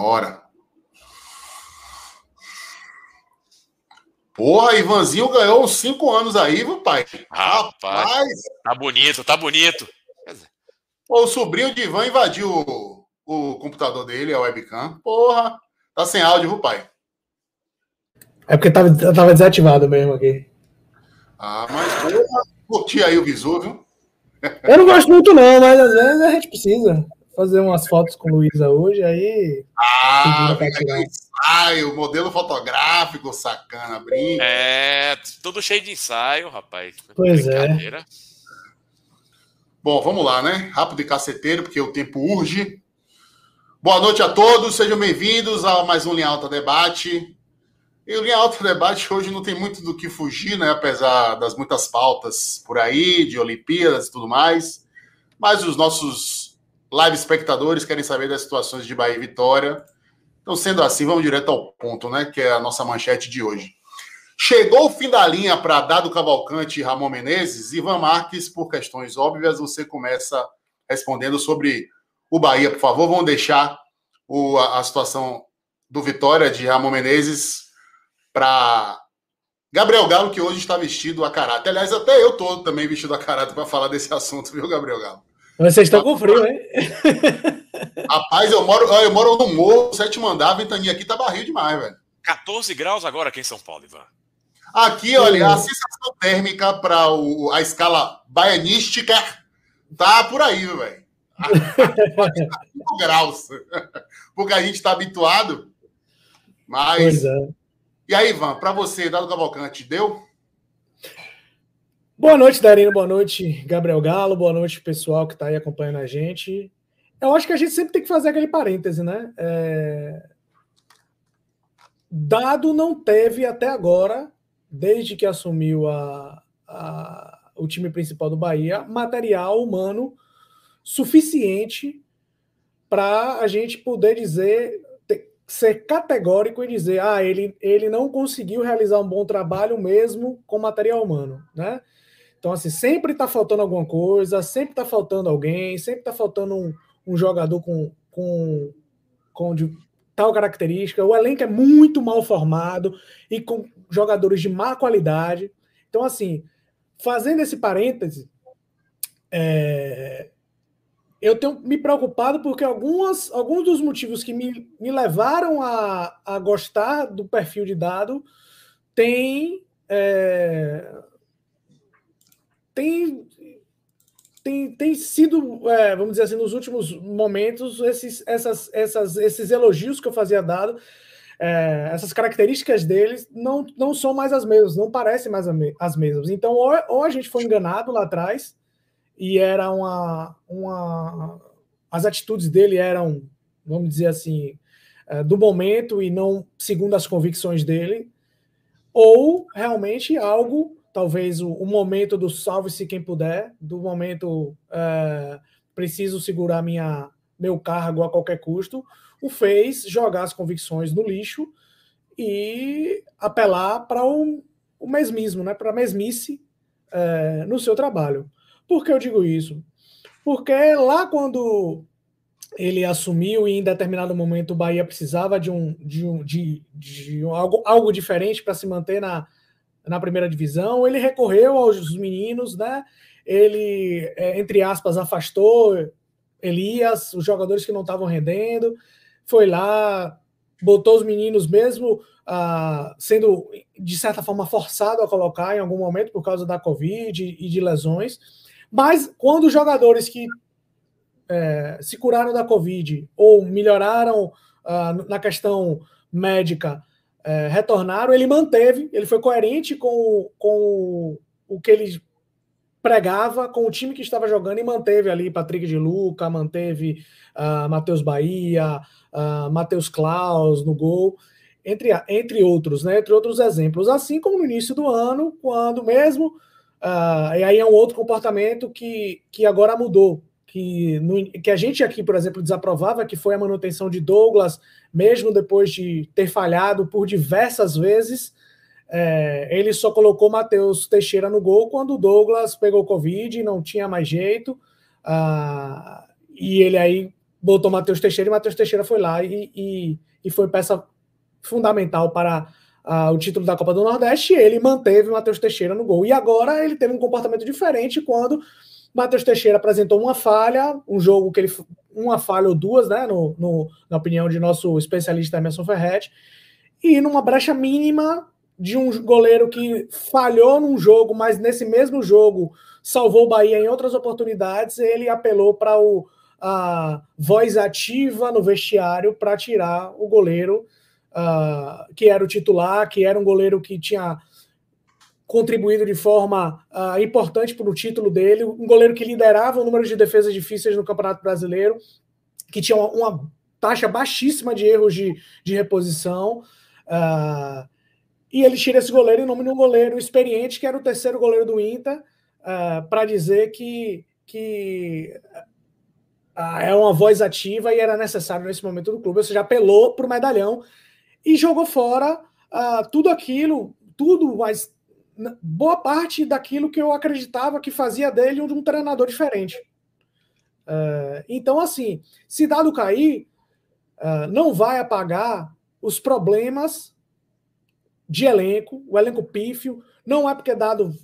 hora. Porra, Ivanzinho ganhou uns cinco anos aí, viu, pai? Rapaz, Rapaz. tá bonito, tá bonito. o sobrinho de Ivan invadiu o, o computador dele, a webcam. Porra, tá sem áudio, viu, pai? É porque tava, tava desativado mesmo aqui. Ah, mas porra, curti aí o visu, viu? Eu não gosto muito, não, mas às vezes a gente precisa fazer umas fotos com Luísa hoje, aí. Ah, ensaio, modelo fotográfico, sacana, brinca. É, tudo cheio de ensaio, rapaz. Pois é. Bom, vamos lá, né? Rápido e caceteiro, porque o tempo urge. Boa noite a todos, sejam bem-vindos a mais um Linha Alta Debate. E o Linha Alta Debate hoje não tem muito do que fugir, né? Apesar das muitas pautas por aí, de Olimpíadas e tudo mais. Mas os nossos live espectadores querem saber das situações de Bahia e Vitória. Então, sendo assim, vamos direto ao ponto, né? Que é a nossa manchete de hoje. Chegou o fim da linha para Dado Cavalcante e Ramon Menezes. Ivan Marques, por questões óbvias, você começa respondendo sobre o Bahia, por favor. Vamos deixar o, a, a situação do Vitória de Ramon Menezes para Gabriel Galo, que hoje está vestido a caráter. Aliás, até eu estou também vestido a caráter para falar desse assunto, viu, Gabriel Galo? Vocês estão com frio, hein? Rapaz, eu moro, eu moro no morro, sétimo andar, a ventania aqui tá barril demais, velho. 14 graus agora aqui em São Paulo, Ivan. Aqui, olha, a sensação térmica para a escala baianística tá por aí, velho. 5 graus. Porque a gente está habituado. Mas. É. E aí, Ivan, para você, Dado Cavalcante, deu? Boa noite, Darino. Boa noite, Gabriel Galo. Boa noite, pessoal que está aí acompanhando a gente. Eu acho que a gente sempre tem que fazer aquele parêntese, né? É... Dado não teve até agora, desde que assumiu a, a, o time principal do Bahia, material humano suficiente para a gente poder dizer, ser categórico e dizer, ah, ele, ele não conseguiu realizar um bom trabalho mesmo com material humano, né? Então, assim, sempre está faltando alguma coisa, sempre está faltando alguém, sempre está faltando um, um, jogador com, com, com de tal característica. O elenco é muito mal formado e com jogadores de má qualidade. Então, assim, fazendo esse parêntese, é, eu tenho me preocupado porque algumas, alguns dos motivos que me, me levaram a, a gostar do perfil de dado têm. É, tem, tem, tem sido, é, vamos dizer assim, nos últimos momentos, esses, essas, essas, esses elogios que eu fazia dado, é, essas características deles não, não são mais as mesmas, não parecem mais as mesmas. Então, ou, ou a gente foi enganado lá atrás, e era uma, uma. As atitudes dele eram, vamos dizer assim, é, do momento e não segundo as convicções dele, ou realmente algo talvez o, o momento do salve-se quem puder, do momento é, preciso segurar minha, meu cargo a qualquer custo, o fez jogar as convicções no lixo e apelar para o, o mesmismo, né, para a mesmice é, no seu trabalho. Por que eu digo isso? Porque lá quando ele assumiu e em determinado momento o Bahia precisava de um de, um, de, de algo, algo diferente para se manter na, na primeira divisão, ele recorreu aos meninos, né? Ele, é, entre aspas, afastou Elias, os jogadores que não estavam rendendo, foi lá, botou os meninos mesmo ah, sendo, de certa forma, forçado a colocar em algum momento por causa da Covid e de lesões. Mas quando os jogadores que é, se curaram da Covid ou melhoraram ah, na questão médica é, retornaram, ele manteve, ele foi coerente com, com o que ele pregava, com o time que estava jogando e manteve ali Patrick de Luca, manteve uh, Matheus Bahia, uh, Matheus Klaus no gol, entre, entre outros, né? Entre outros exemplos. Assim como no início do ano, quando mesmo. Uh, e aí é um outro comportamento que, que agora mudou que, no, que a gente aqui, por exemplo, desaprovava, que foi a manutenção de Douglas, mesmo depois de ter falhado por diversas vezes. É, ele só colocou Matheus Teixeira no gol quando o Douglas pegou Covid, não tinha mais jeito. Ah, e ele aí botou Matheus Teixeira e Matheus Teixeira foi lá e, e, e foi peça fundamental para uh, o título da Copa do Nordeste. E ele manteve Matheus Teixeira no gol. E agora ele teve um comportamento diferente quando Matheus Teixeira apresentou uma falha, um jogo que ele. Uma falha ou duas, né? No, no na opinião de nosso especialista Emerson Ferretti. E numa brecha mínima de um goleiro que falhou num jogo, mas nesse mesmo jogo salvou o Bahia em outras oportunidades, ele apelou para o a voz ativa no vestiário para tirar o goleiro uh, que era o titular, que era um goleiro que tinha contribuído de forma uh, importante para o título dele, um goleiro que liderava o número de defesas difíceis no Campeonato Brasileiro, que tinha uma, uma taxa baixíssima de erros de, de reposição. Uh, e ele tira esse goleiro em nome de um goleiro experiente, que era o terceiro goleiro do Inter, uh, para dizer que, que é uma voz ativa e era necessário nesse momento do clube. Ou seja, apelou para o medalhão e jogou fora tudo aquilo, tudo, mas boa parte daquilo que eu acreditava que fazia dele um, um treinador diferente. então, assim, se dado cair, não vai apagar os problemas de elenco, o elenco pífio. Não é porque dado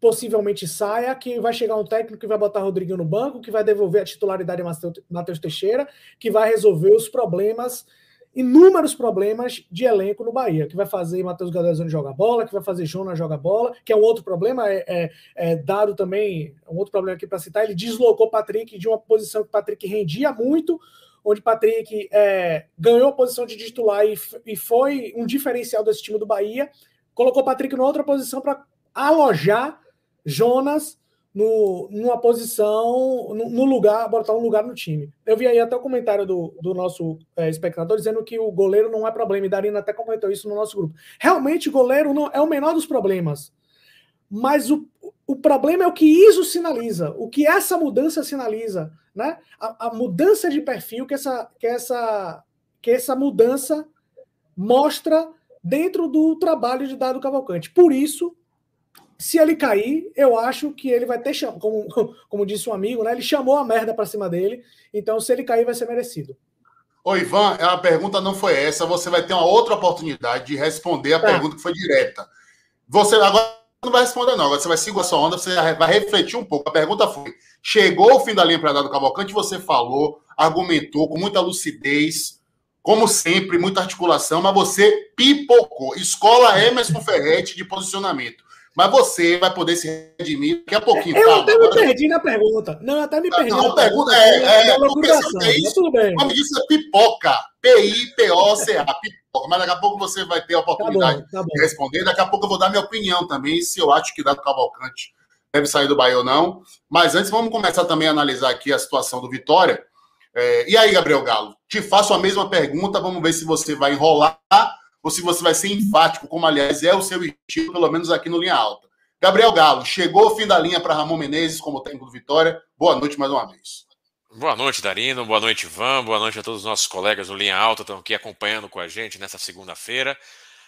possivelmente saia, que vai chegar um técnico que vai botar Rodriguinho no banco, que vai devolver a titularidade a Matheus Teixeira, que vai resolver os problemas, inúmeros problemas de elenco no Bahia, que vai fazer Matheus Gadezoni jogar bola, que vai fazer Jonas jogar bola, que é um outro problema, é, é, é dado também, um outro problema aqui para citar, ele deslocou Patrick de uma posição que Patrick rendia muito, onde Patrick é, ganhou a posição de titular e, e foi um diferencial desse time do Bahia, colocou Patrick numa outra posição para alojar Jonas no, numa posição, no, no, lugar, botar um lugar no time. Eu vi aí até o comentário do, do nosso é, espectador dizendo que o goleiro não é problema, e Darina até comentou isso no nosso grupo. Realmente, goleiro não é o menor dos problemas. Mas o, o problema é o que isso sinaliza, o que essa mudança sinaliza, né? A, a mudança de perfil que essa, que essa, que essa mudança mostra dentro do trabalho de Dado Cavalcante. Por isso, se ele cair, eu acho que ele vai ter chamo, como, como disse um amigo, né? Ele chamou a merda para cima dele. Então, se ele cair, vai ser merecido. Ô, Ivan, a pergunta não foi essa. Você vai ter uma outra oportunidade de responder a tá. pergunta que foi direta. Você agora não vai responder, não. Agora você vai seguir a sua onda, você vai refletir um pouco. A pergunta foi: chegou o fim da linha para dar do Cavalcante, você falou, argumentou com muita lucidez, como sempre, muita articulação, mas você pipocou. Escola Emerson Ferretti de posicionamento. Mas você vai poder se redimir daqui a pouquinho. Eu calma, até me perdi na pergunta. Não, eu até me perdi. Não, a pergunta é. é, é é isso, tudo bem. O nome disso é pipoca. P-I-P-O-C-A. Pipoca. Mas daqui a pouco você vai ter a oportunidade tá bom, tá bom. de responder. Daqui a pouco eu vou dar minha opinião também, se eu acho que Dado Cavalcante deve sair do Bahia ou não. Mas antes, vamos começar também a analisar aqui a situação do Vitória. É, e aí, Gabriel Galo? Te faço a mesma pergunta. Vamos ver se você vai enrolar ou se você vai ser enfático, como aliás é o seu estilo, pelo menos aqui no Linha Alta. Gabriel Galo, chegou o fim da linha para Ramon Menezes como técnico do Vitória. Boa noite mais uma vez. Boa noite, Darino. Boa noite, Ivan. Boa noite a todos os nossos colegas do Linha Alta que estão aqui acompanhando com a gente nessa segunda-feira.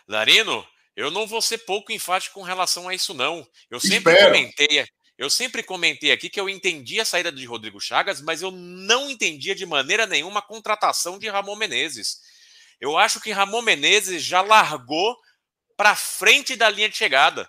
Darino, eu não vou ser pouco enfático com relação a isso, não. Eu sempre Espero. comentei. Eu sempre comentei aqui que eu entendi a saída de Rodrigo Chagas, mas eu não entendia de maneira nenhuma a contratação de Ramon Menezes. Eu acho que Ramon Menezes já largou para frente da linha de chegada.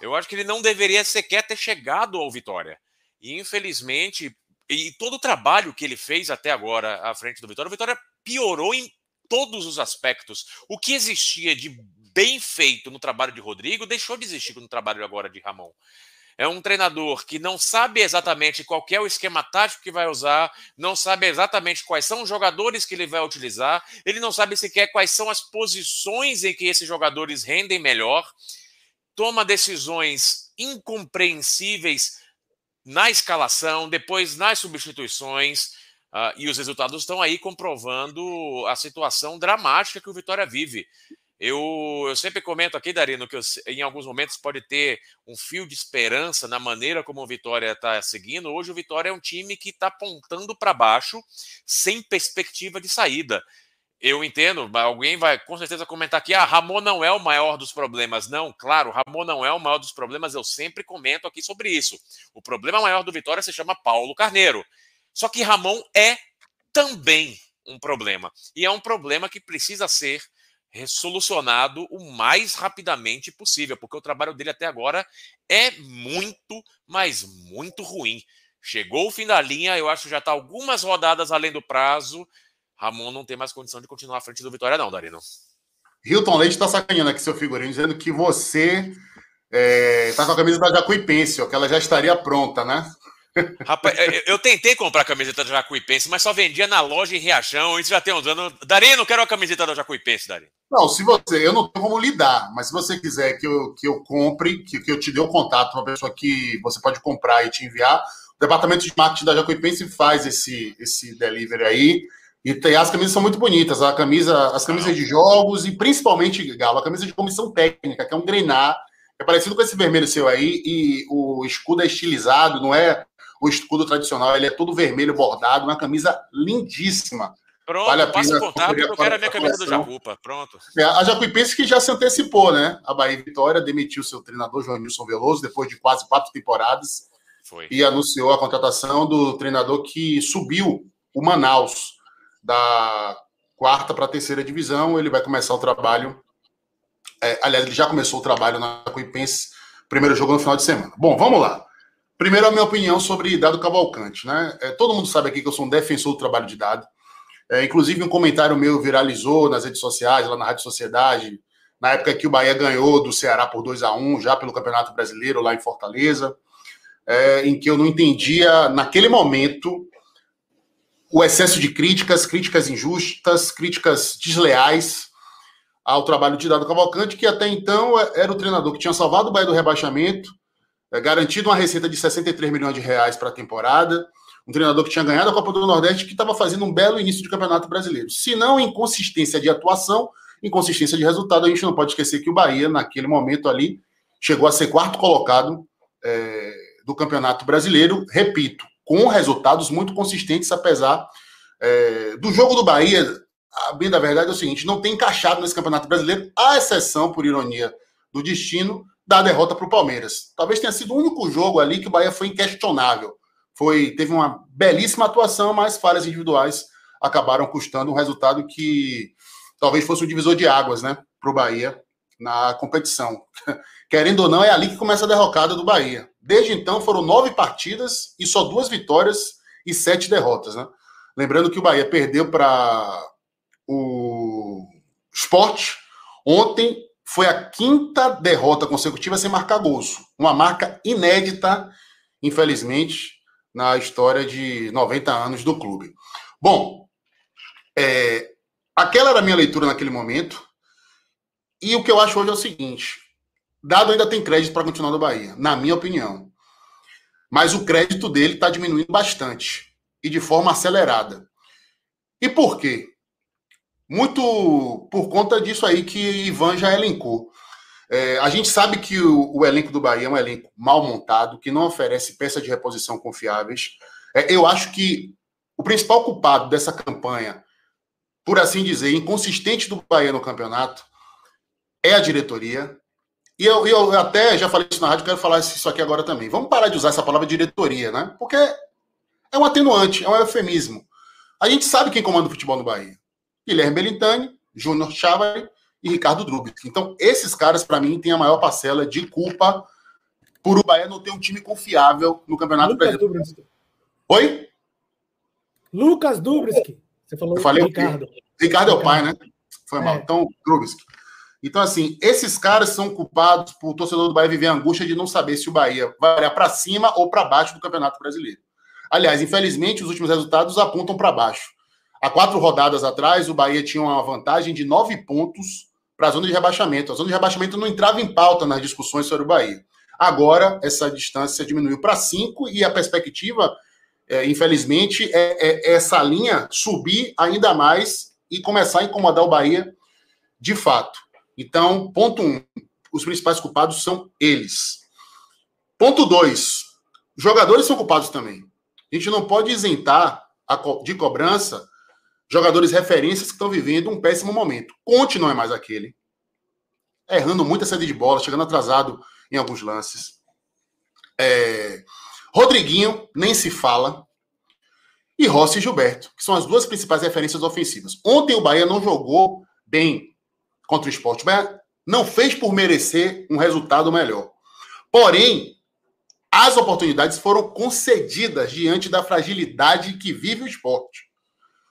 Eu acho que ele não deveria sequer ter chegado ao Vitória. E infelizmente, e todo o trabalho que ele fez até agora à frente do Vitória, o Vitória piorou em todos os aspectos. O que existia de bem feito no trabalho de Rodrigo deixou de existir no trabalho agora de Ramon. É um treinador que não sabe exatamente qual é o esquema tático que vai usar, não sabe exatamente quais são os jogadores que ele vai utilizar, ele não sabe sequer quais são as posições em que esses jogadores rendem melhor, toma decisões incompreensíveis na escalação, depois nas substituições, uh, e os resultados estão aí comprovando a situação dramática que o Vitória vive. Eu, eu sempre comento aqui, Darino, que eu, em alguns momentos pode ter um fio de esperança na maneira como o Vitória está seguindo. Hoje o Vitória é um time que está apontando para baixo, sem perspectiva de saída. Eu entendo, alguém vai com certeza comentar aqui: ah, Ramon não é o maior dos problemas. Não, claro, Ramon não é o maior dos problemas. Eu sempre comento aqui sobre isso. O problema maior do Vitória se chama Paulo Carneiro. Só que Ramon é também um problema. E é um problema que precisa ser solucionado o mais rapidamente possível, porque o trabalho dele até agora é muito, mas muito ruim. Chegou o fim da linha, eu acho que já está algumas rodadas além do prazo. Ramon não tem mais condição de continuar à frente do Vitória, não, Darino. Hilton Leite está sacaneando aqui seu figurino, dizendo que você está é, tá com a camisa da Jacuipense, que ela já estaria pronta, né? Rapaz, eu, tentei comprar a camiseta da Jacuipense, mas só vendia na loja em Riachão. Isso já tem uns anos. Darino, quero a camiseta da Jacuipense, Darino. Não, se você, eu não tenho como lidar, mas se você quiser que eu, que eu compre, que, que eu te dê o contato uma pessoa que você pode comprar e te enviar, o departamento de marketing da Jacuipense faz esse, esse delivery aí. E tem, as camisas são muito bonitas, a camisa, as camisas de jogos e principalmente, Galo, a camisa de comissão técnica, que é um grenar, é parecido com esse vermelho seu aí, e o escudo é estilizado, não é o escudo tradicional, ele é todo vermelho bordado, uma camisa lindíssima. Pronto, vale a passa o contato, eu quero a minha camisa do Jacupa, pronto. É, a Jacuipense que já se antecipou, né? A Bahia Vitória demitiu seu treinador, João Nilson Veloso, depois de quase quatro temporadas. Foi. E anunciou a contratação do treinador que subiu o Manaus da quarta para a terceira divisão. Ele vai começar o trabalho. É, aliás, ele já começou o trabalho na Jacuipense, primeiro jogo no final de semana. Bom, vamos lá. Primeiro, a minha opinião sobre Dado Cavalcante. Né? É, todo mundo sabe aqui que eu sou um defensor do trabalho de Dado. É, inclusive, um comentário meu viralizou nas redes sociais, lá na Rádio Sociedade, na época que o Bahia ganhou do Ceará por 2 a 1 já pelo Campeonato Brasileiro, lá em Fortaleza, é, em que eu não entendia, naquele momento, o excesso de críticas, críticas injustas, críticas desleais ao trabalho de Dado Cavalcante, que até então era o treinador que tinha salvado o Bahia do rebaixamento, é, garantido uma receita de 63 milhões de reais para a temporada, um treinador que tinha ganhado a Copa do Nordeste, que estava fazendo um belo início de campeonato brasileiro. Se não inconsistência de atuação, inconsistência de resultado, a gente não pode esquecer que o Bahia, naquele momento ali, chegou a ser quarto colocado é, do campeonato brasileiro, repito, com resultados muito consistentes, apesar é, do jogo do Bahia. A bem da verdade é o seguinte: não tem encaixado nesse campeonato brasileiro, à exceção, por ironia do destino, da derrota para o Palmeiras. Talvez tenha sido o único jogo ali que o Bahia foi inquestionável. Foi, teve uma belíssima atuação, mas falhas individuais acabaram custando um resultado que talvez fosse um divisor de águas, né, para o Bahia na competição. Querendo ou não, é ali que começa a derrocada do Bahia. Desde então foram nove partidas e só duas vitórias e sete derrotas, né? Lembrando que o Bahia perdeu para o Sport ontem foi a quinta derrota consecutiva sem marcar gols. Uma marca inédita, infelizmente, na história de 90 anos do clube. Bom, é, aquela era a minha leitura naquele momento. E o que eu acho hoje é o seguinte: Dado ainda tem crédito para continuar no Bahia, na minha opinião. Mas o crédito dele está diminuindo bastante e de forma acelerada. E por quê? Muito por conta disso aí que Ivan já elencou. É, a gente sabe que o, o, elenco do Bahia é um elenco mal montado, que não oferece peças de reposição confiáveis. É, eu acho que o principal culpado dessa campanha, por assim dizer, inconsistente do Bahia no campeonato, é a diretoria. E eu, eu até já falei isso na rádio, quero falar isso aqui agora também. Vamos parar de usar essa palavra diretoria, né? Porque é um atenuante, é um eufemismo. A gente sabe quem comanda o futebol no Bahia. Guilherme Belintani, Júnior Chávari e Ricardo Drubis. Então, esses caras, para mim, têm a maior parcela de culpa por o Bahia não ter um time confiável no Campeonato Lucas Brasileiro. Oi? Lucas Dubriski. Você falou Eu falei Ricardo. Ricardo é o pai, né? Foi mal. É. Então, Drubriski. Então, assim, esses caras são culpados por o torcedor do Bahia viver a angústia de não saber se o Bahia vai olhar para cima ou para baixo do Campeonato Brasileiro. Aliás, infelizmente, os últimos resultados apontam para baixo. Há quatro rodadas atrás, o Bahia tinha uma vantagem de nove pontos para a zona de rebaixamento. A zona de rebaixamento não entrava em pauta nas discussões sobre o Bahia. Agora, essa distância diminuiu para cinco e a perspectiva, é, infelizmente, é, é essa linha subir ainda mais e começar a incomodar o Bahia de fato. Então, ponto um, os principais culpados são eles. Ponto dois, jogadores são culpados também. A gente não pode isentar de cobrança jogadores referências que estão vivendo um péssimo momento. Conte não é mais aquele. Errando muita saída de bola, chegando atrasado em alguns lances. É... Rodriguinho, nem se fala. e Rossi e Gilberto, que são as duas principais referências ofensivas. Ontem o Bahia não jogou bem contra o esporte. O Bahia não fez por merecer um resultado melhor. Porém, as oportunidades foram concedidas diante da fragilidade que vive o esporte.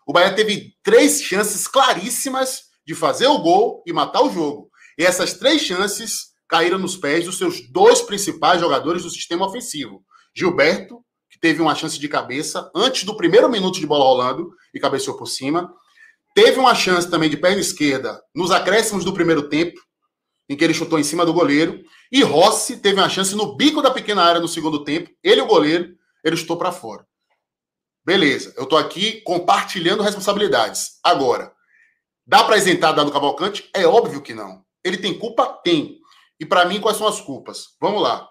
O Bahia teve três chances claríssimas de fazer o gol e matar o jogo. E essas três chances caíram nos pés dos seus dois principais jogadores do sistema ofensivo. Gilberto, que teve uma chance de cabeça antes do primeiro minuto de bola rolando e cabeceou por cima. Teve uma chance também de perna esquerda nos acréscimos do primeiro tempo, em que ele chutou em cima do goleiro. E Rossi teve uma chance no bico da pequena área no segundo tempo. Ele, o goleiro, ele chutou para fora. Beleza, eu estou aqui compartilhando responsabilidades. Agora, dá para isentar Dado Cavalcante? É óbvio que não. Ele tem culpa? Tem. E para mim, quais são as culpas? Vamos lá.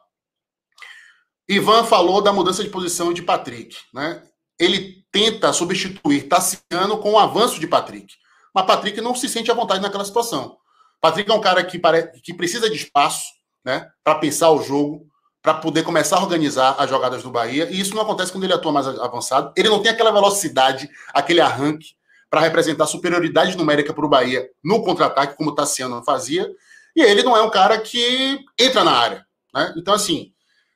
Ivan falou da mudança de posição de Patrick. Né? Ele tenta substituir Tassiano com o avanço de Patrick. Mas Patrick não se sente à vontade naquela situação. Patrick é um cara que, pare... que precisa de espaço né, para pensar o jogo, para poder começar a organizar as jogadas do Bahia. E isso não acontece quando ele atua mais avançado. Ele não tem aquela velocidade, aquele arranque para representar superioridade numérica para o Bahia no contra-ataque, como o Tassiano fazia. E ele não é um cara que entra na área. Né? Então, assim,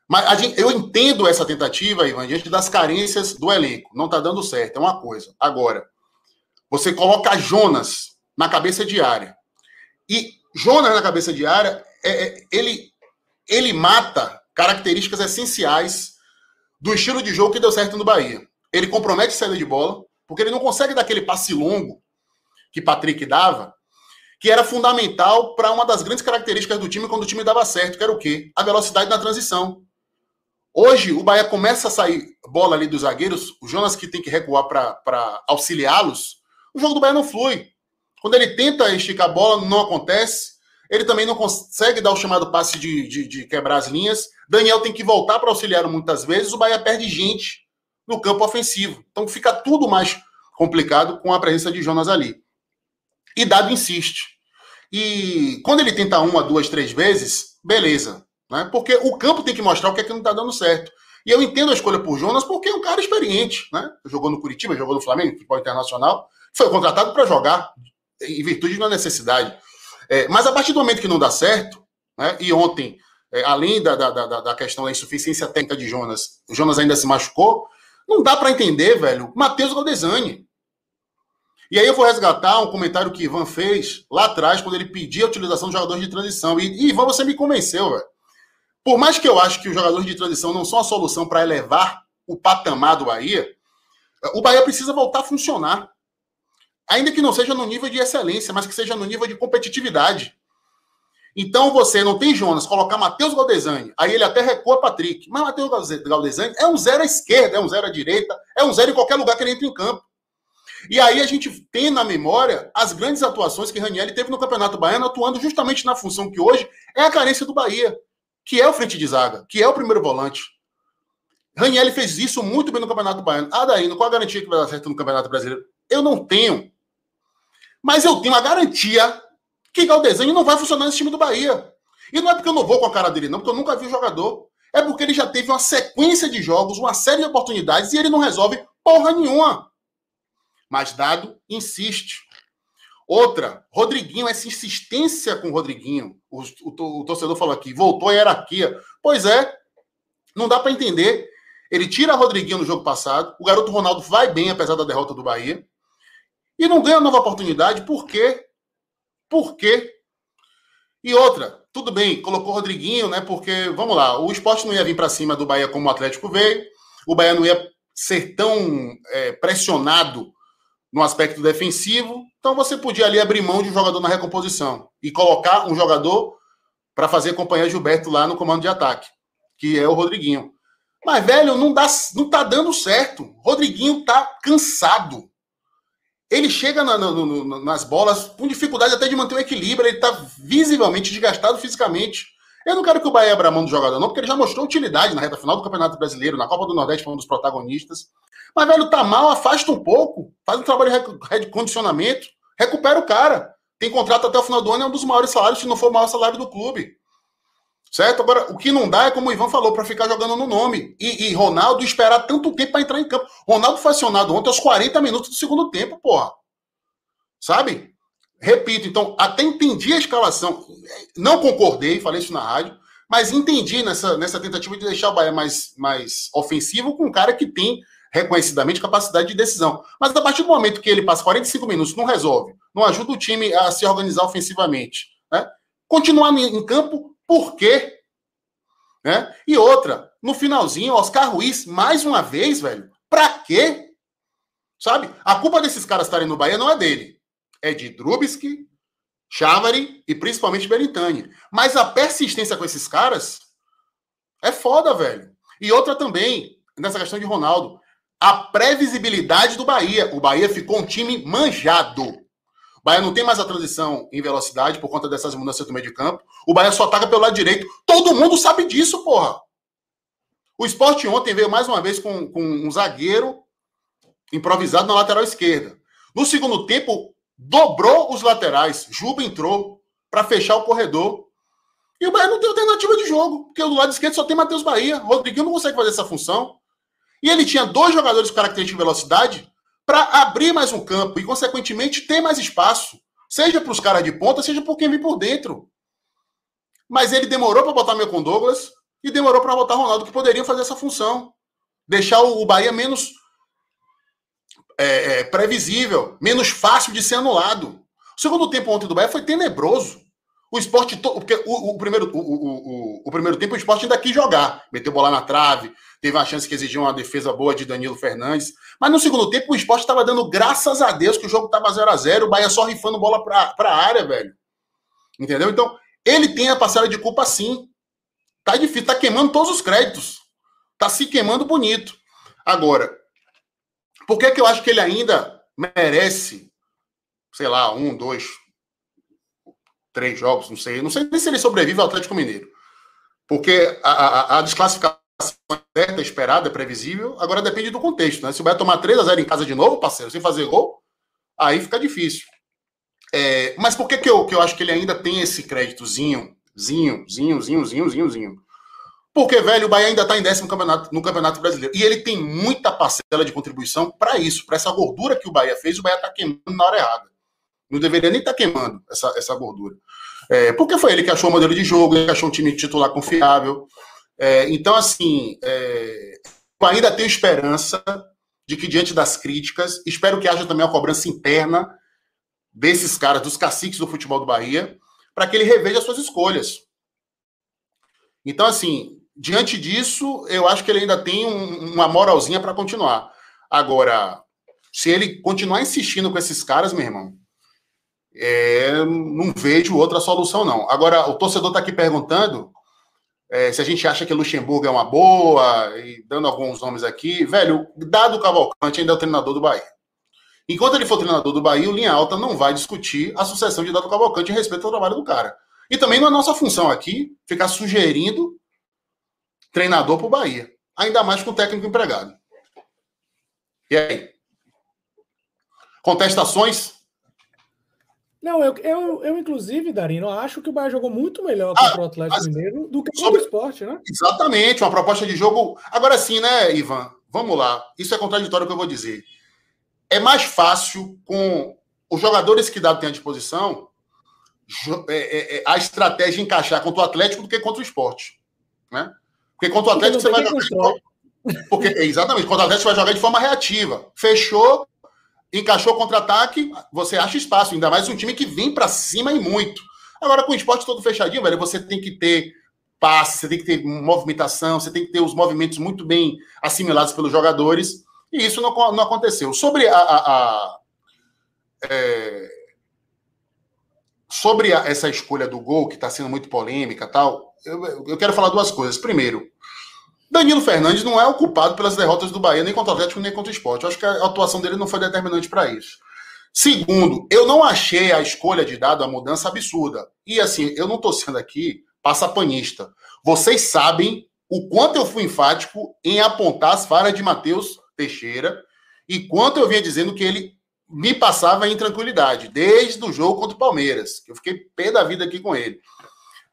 mas gente, eu entendo essa tentativa, Ivan, diante das carências do elenco. Não está dando certo, é uma coisa. Agora, você coloca Jonas na cabeça de área. E Jonas na cabeça de área, é, é, ele, ele mata características essenciais do estilo de jogo que deu certo no Bahia. Ele compromete saída de bola, porque ele não consegue dar aquele passe longo que Patrick dava, que era fundamental para uma das grandes características do time quando o time dava certo, que era o quê? A velocidade na transição. Hoje, o Bahia começa a sair bola ali dos zagueiros, o Jonas que tem que recuar para auxiliá-los, o jogo do Bahia não flui. Quando ele tenta esticar a bola, não acontece. Ele também não consegue dar o chamado passe de, de, de quebrar as linhas. Daniel tem que voltar para auxiliar muitas vezes. O Bahia perde gente no campo ofensivo. Então fica tudo mais complicado com a presença de Jonas ali. E Dado insiste. E quando ele tenta uma, duas, três vezes, beleza. Né? Porque o campo tem que mostrar o que é que não está dando certo. E eu entendo a escolha por Jonas porque é um cara experiente. Né? Jogou no Curitiba, jogou no Flamengo, futebol internacional. Foi contratado para jogar, em virtude de uma necessidade. É, mas a partir do momento que não dá certo, né, e ontem, é, além da, da, da, da, questão da insuficiência técnica de Jonas, o Jonas ainda se machucou, não dá para entender, velho, Matheus Galdesani. E aí eu vou resgatar um comentário que Ivan fez lá atrás, quando ele pedia a utilização de jogadores de transição. E, e Ivan, você me convenceu, velho. Por mais que eu acho que os jogadores de transição não são a solução para elevar o patamar do Bahia, o Bahia precisa voltar a funcionar ainda que não seja no nível de excelência, mas que seja no nível de competitividade. Então você não tem Jonas, colocar Matheus Galdesani, aí ele até recua Patrick. Mas Matheus Galdesani é um zero à esquerda, é um zero à direita, é um zero em qualquer lugar que ele entre em campo. E aí a gente tem na memória as grandes atuações que Raniel teve no Campeonato Baiano, atuando justamente na função que hoje é a carência do Bahia, que é o frente de zaga, que é o primeiro volante. Raniel fez isso muito bem no Campeonato Baiano. Ah, daí, qual a garantia que vai dar certo no Campeonato Brasileiro? Eu não tenho. Mas eu tenho a garantia que Galdesani não vai funcionar nesse time do Bahia. E não é porque eu não vou com a cara dele, não, porque eu nunca vi o jogador. É porque ele já teve uma sequência de jogos, uma série de oportunidades e ele não resolve porra nenhuma. Mas Dado insiste. Outra, Rodriguinho, essa insistência com o Rodriguinho. O, o, o torcedor falou aqui, voltou a hierarquia. Pois é, não dá para entender. Ele tira Rodriguinho no jogo passado. O garoto Ronaldo vai bem, apesar da derrota do Bahia. E não ganha nova oportunidade, por quê? Por quê? E outra, tudo bem, colocou o Rodriguinho, né? Porque, vamos lá, o esporte não ia vir para cima do Bahia como o Atlético veio, o Bahia não ia ser tão é, pressionado no aspecto defensivo, então você podia ali abrir mão de um jogador na recomposição e colocar um jogador para fazer acompanhar Gilberto lá no comando de ataque, que é o Rodriguinho. Mas, velho, não, dá, não tá dando certo. Rodriguinho tá cansado. Ele chega na, nas bolas com dificuldade até de manter o equilíbrio, ele está visivelmente desgastado fisicamente. Eu não quero que o Bahia abra mão do jogador, não, porque ele já mostrou utilidade na reta final do Campeonato Brasileiro, na Copa do Nordeste, foi um dos protagonistas. Mas, velho, tá mal, afasta um pouco, faz um trabalho de condicionamento, recupera o cara. Tem contrato até o final do ano, é um dos maiores salários, se não for o maior salário do clube. Certo? Agora, o que não dá é como o Ivan falou, para ficar jogando no nome. E, e Ronaldo esperar tanto tempo para entrar em campo. Ronaldo foi acionado ontem aos 40 minutos do segundo tempo, porra. Sabe? Repito, então, até entendi a escalação. Não concordei, falei isso na rádio, mas entendi nessa, nessa tentativa de deixar o Bahia mais, mais ofensivo com um cara que tem reconhecidamente capacidade de decisão. Mas a partir do momento que ele passa 45 minutos, não resolve, não ajuda o time a se organizar ofensivamente, né? continuar em campo por quê? Né? E outra, no finalzinho, Oscar Ruiz, mais uma vez, velho, pra quê? Sabe? A culpa desses caras estarem no Bahia não é dele. É de Drubsky, Chavari e principalmente Belintani. Mas a persistência com esses caras é foda, velho. E outra também, nessa questão de Ronaldo, a previsibilidade do Bahia. O Bahia ficou um time manjado. Bahia não tem mais a transição em velocidade por conta dessas mudanças do meio de campo. O Bahia só ataca pelo lado direito. Todo mundo sabe disso, porra. O esporte ontem veio mais uma vez com, com um zagueiro improvisado na lateral esquerda. No segundo tempo, dobrou os laterais. Juba entrou para fechar o corredor. E o Bahia não tem alternativa de jogo, porque do lado esquerdo só tem Matheus Bahia. Rodriguinho não consegue fazer essa função. E ele tinha dois jogadores com característica de velocidade para abrir mais um campo e, consequentemente, ter mais espaço. Seja para os caras de ponta, seja por quem vem por dentro. Mas ele demorou para botar meu com Douglas e demorou para botar Ronaldo, que poderiam fazer essa função. Deixar o Bahia menos é, é, previsível, menos fácil de ser anulado. O segundo tempo ontem do Bahia foi tenebroso. O esporte. Porque o, o primeiro, o, o, o, primeiro tempo o esporte ainda quis jogar. Meteu bola na trave, teve uma chance que exigiu uma defesa boa de Danilo Fernandes. Mas no segundo tempo o esporte estava dando graças a Deus que o jogo estava 0 a 0 o Bahia só rifando bola para a área, velho. Entendeu? Então, ele tem a parcela de culpa sim. Tá difícil, tá queimando todos os créditos. Tá se queimando bonito. Agora, por que, que eu acho que ele ainda merece, sei lá, um, dois, três jogos, não sei. Não sei nem se ele sobrevive ao Atlético Mineiro. Porque a, a, a desclassificação certa, esperada, previsível, agora depende do contexto, né? Se o Bahia tomar 3 a 0 em casa de novo, parceiro, sem fazer gol, aí fica difícil. É, mas por que, que, eu, que eu acho que ele ainda tem esse créditozinho, zinho, zinho, zinho, zinho, zinho, zinho? Porque, velho, o Bahia ainda está em décimo campeonato, no Campeonato Brasileiro. E ele tem muita parcela de contribuição para isso, para essa gordura que o Bahia fez, o Bahia está queimando na hora errada. Não deveria nem estar tá queimando essa, essa gordura. É, porque foi ele que achou o modelo de jogo, ele achou um time titular confiável. É, então, assim, é, ainda tenho esperança de que, diante das críticas, espero que haja também uma cobrança interna desses caras, dos caciques do futebol do Bahia, para que ele reveja suas escolhas. Então, assim, diante disso, eu acho que ele ainda tem um, uma moralzinha para continuar. Agora, se ele continuar insistindo com esses caras, meu irmão, é, não vejo outra solução, não. Agora, o torcedor está aqui perguntando é, se a gente acha que Luxemburgo é uma boa, e dando alguns nomes aqui. Velho, dado Cavalcante ainda é o treinador do Bahia. Enquanto ele for treinador do Bahia, o Linha Alta não vai discutir a sucessão de Dado Cavalcante em respeito ao trabalho do cara. E também não é nossa função aqui ficar sugerindo treinador para o Bahia. Ainda mais com o técnico empregado. E aí? Contestações? Não, eu, eu, eu inclusive, Darino, acho que o Bahia jogou muito melhor ah, contra o Atlético Mineiro do que contra o esporte, né? Exatamente, uma proposta de jogo. Agora sim, né, Ivan? Vamos lá. Isso é contraditório o que eu vou dizer. É mais fácil com os jogadores que dá tem à disposição é, é, é, a estratégia encaixar contra o Atlético do que contra o esporte. Né? Porque contra o Atlético você vai jogar. Porque, exatamente, contra o Atlético você vai jogar de forma reativa. Fechou, encaixou contra-ataque, você acha espaço, ainda mais um time que vem para cima e muito. Agora, com o esporte todo fechadinho, velho, você tem que ter passe, você tem que ter movimentação, você tem que ter os movimentos muito bem assimilados pelos jogadores, e isso não, não aconteceu. Sobre a. a, a é, sobre a, essa escolha do gol, que está sendo muito polêmica tal, eu, eu quero falar duas coisas. Primeiro, Danilo Fernandes não é o culpado pelas derrotas do Bahia, nem contra o Atlético, nem contra o esporte. Eu acho que a atuação dele não foi determinante para isso. Segundo, eu não achei a escolha de dado a mudança absurda. E assim, eu não estou sendo aqui passapanista. Vocês sabem o quanto eu fui enfático em apontar as falhas de Matheus Teixeira e quanto eu vinha dizendo que ele me passava em tranquilidade, desde o jogo contra o Palmeiras. Eu fiquei pé da vida aqui com ele.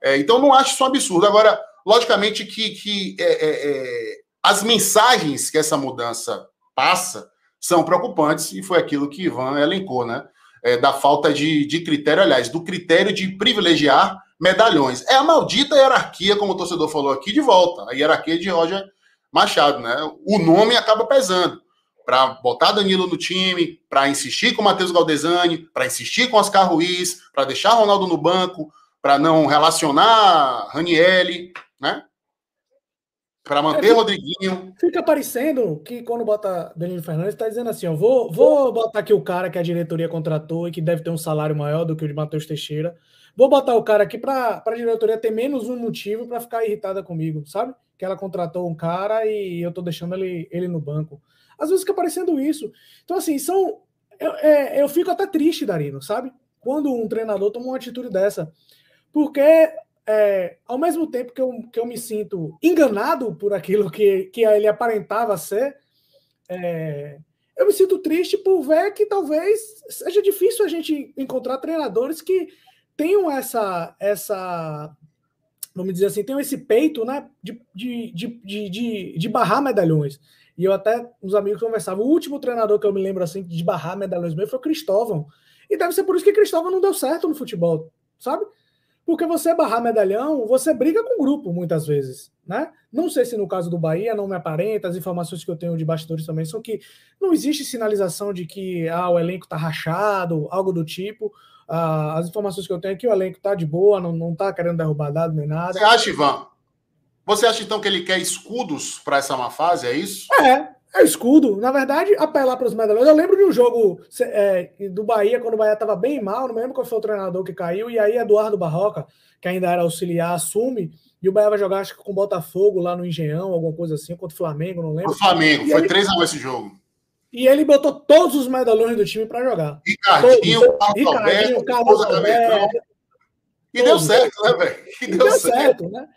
É, então, não acho isso um absurdo. Agora, logicamente que, que é, é, é, as mensagens que essa mudança passa são preocupantes, e foi aquilo que Ivan elencou, né? É, da falta de, de critério, aliás, do critério de privilegiar medalhões. É a maldita hierarquia, como o torcedor falou aqui, de volta. A hierarquia de Roger Machado, né? O nome acaba pesando. Para botar Danilo no time, para insistir com o Matheus Galdesani, para insistir com Oscar Ruiz, para deixar Ronaldo no banco, para não relacionar Ranielli, né? Para manter é, Rodriguinho. Fica parecendo que quando bota Danilo Fernandes, está dizendo assim: ó, vou, vou botar aqui o cara que a diretoria contratou e que deve ter um salário maior do que o de Matheus Teixeira. Vou botar o cara aqui para a diretoria ter menos um motivo para ficar irritada comigo, sabe? Que ela contratou um cara e eu tô deixando ele, ele no banco. Às vezes fica parecendo isso. Então, assim, são. Eu, é, eu fico até triste, Darino, sabe? Quando um treinador toma uma atitude dessa. Porque é, ao mesmo tempo que eu, que eu me sinto enganado por aquilo que, que ele aparentava ser, é, eu me sinto triste por ver que talvez seja difícil a gente encontrar treinadores que tenham essa, essa vamos dizer assim, tenham esse peito né, de, de, de, de, de barrar medalhões. E eu até, os amigos conversavam, o último treinador que eu me lembro assim de barrar medalhões mesmo foi o Cristóvão. E deve ser por isso que Cristóvão não deu certo no futebol, sabe? Porque você barrar medalhão, você briga com o grupo muitas vezes, né? Não sei se no caso do Bahia não me aparenta, as informações que eu tenho de bastidores também são que não existe sinalização de que ah, o elenco tá rachado, algo do tipo. Ah, as informações que eu tenho é que o elenco tá de boa, não, não tá querendo derrubar dado nem nada. Você acha, Ivan? Você acha então que ele quer escudos para essa má fase, é isso? É, é escudo. Na verdade, apelar para os medalhões. Eu lembro de um jogo é, do Bahia, quando o Bahia estava bem mal, não me lembro qual foi o treinador que caiu, e aí Eduardo Barroca, que ainda era auxiliar, assume, e o Bahia vai jogar, acho que com Botafogo lá no Engenhão, alguma coisa assim, contra o Flamengo, não lembro. O Flamengo, e foi 3 a 1 esse jogo. E ele botou todos os medalhões do time para jogar. Ricardinho, Carlos Alberto, Carlos Alberto. E deu certo, né, velho? E deu, deu certo. certo, né?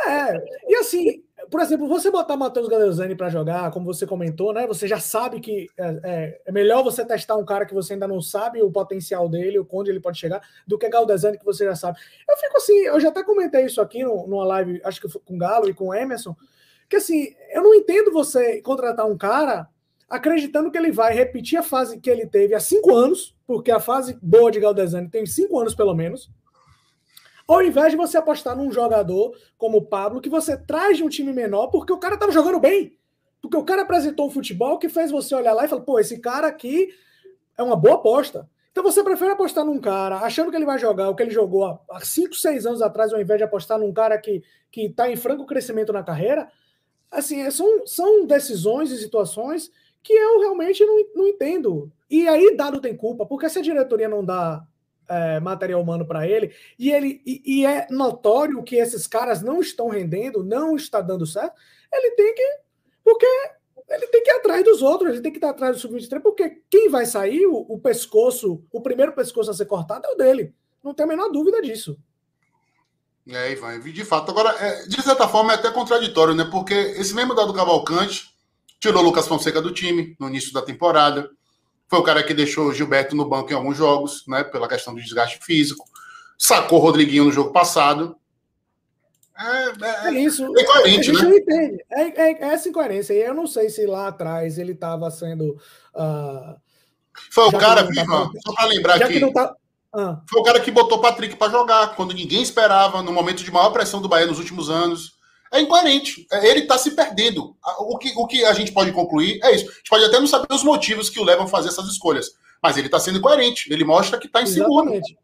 É, e assim, por exemplo, você botar Matheus Galeozani para jogar, como você comentou, né? Você já sabe que é, é, é, melhor você testar um cara que você ainda não sabe o potencial dele, o onde ele pode chegar, do que Galdesani que você já sabe. Eu fico assim, eu já até comentei isso aqui no, numa live, acho que com o Galo e com o Emerson, que assim, eu não entendo você contratar um cara acreditando que ele vai repetir a fase que ele teve há cinco anos, porque a fase boa de Galdesani tem cinco anos pelo menos ao invés de você apostar num jogador como o Pablo, que você traz de um time menor, porque o cara estava jogando bem. Porque o cara apresentou um futebol que fez você olhar lá e falar, pô, esse cara aqui é uma boa aposta. Então você prefere apostar num cara achando que ele vai jogar o que ele jogou há 5, 6 anos atrás, ao invés de apostar num cara que está em franco crescimento na carreira. Assim, é, são, são decisões e situações que eu realmente não, não entendo. E aí, dado tem culpa, porque se a diretoria não dá é, material humano para ele, e ele e, e, é notório que esses caras não estão rendendo, não está dando certo, ele tem que. Porque ele tem que ir atrás dos outros, ele tem que estar atrás do sub-23, porque quem vai sair, o, o, pescoço, o primeiro pescoço a ser cortado é o dele. Não tem a menor dúvida disso. É, Ivan, de fato. Agora, é, de certa forma, é até contraditório, né? Porque esse mesmo dado Cavalcante tirou Lucas Fonseca do time no início da temporada. Foi o cara que deixou o Gilberto no banco em alguns jogos, né? Pela questão do desgaste físico. Sacou o Rodriguinho no jogo passado. É, é, é isso. É gente né? entende. É, é, é, essa incoerência. E eu não sei se lá atrás ele estava sendo. Uh, foi o cara, tá, só para lembrar aqui. Tá, ah. Foi o cara que botou o Patrick para jogar quando ninguém esperava, no momento de maior pressão do Bahia nos últimos anos é incoerente. É, ele está se perdendo. O que, o que a gente pode concluir é isso. A gente pode até não saber os motivos que o levam a fazer essas escolhas, mas ele está sendo incoerente. Ele mostra que está inseguro. Exatamente.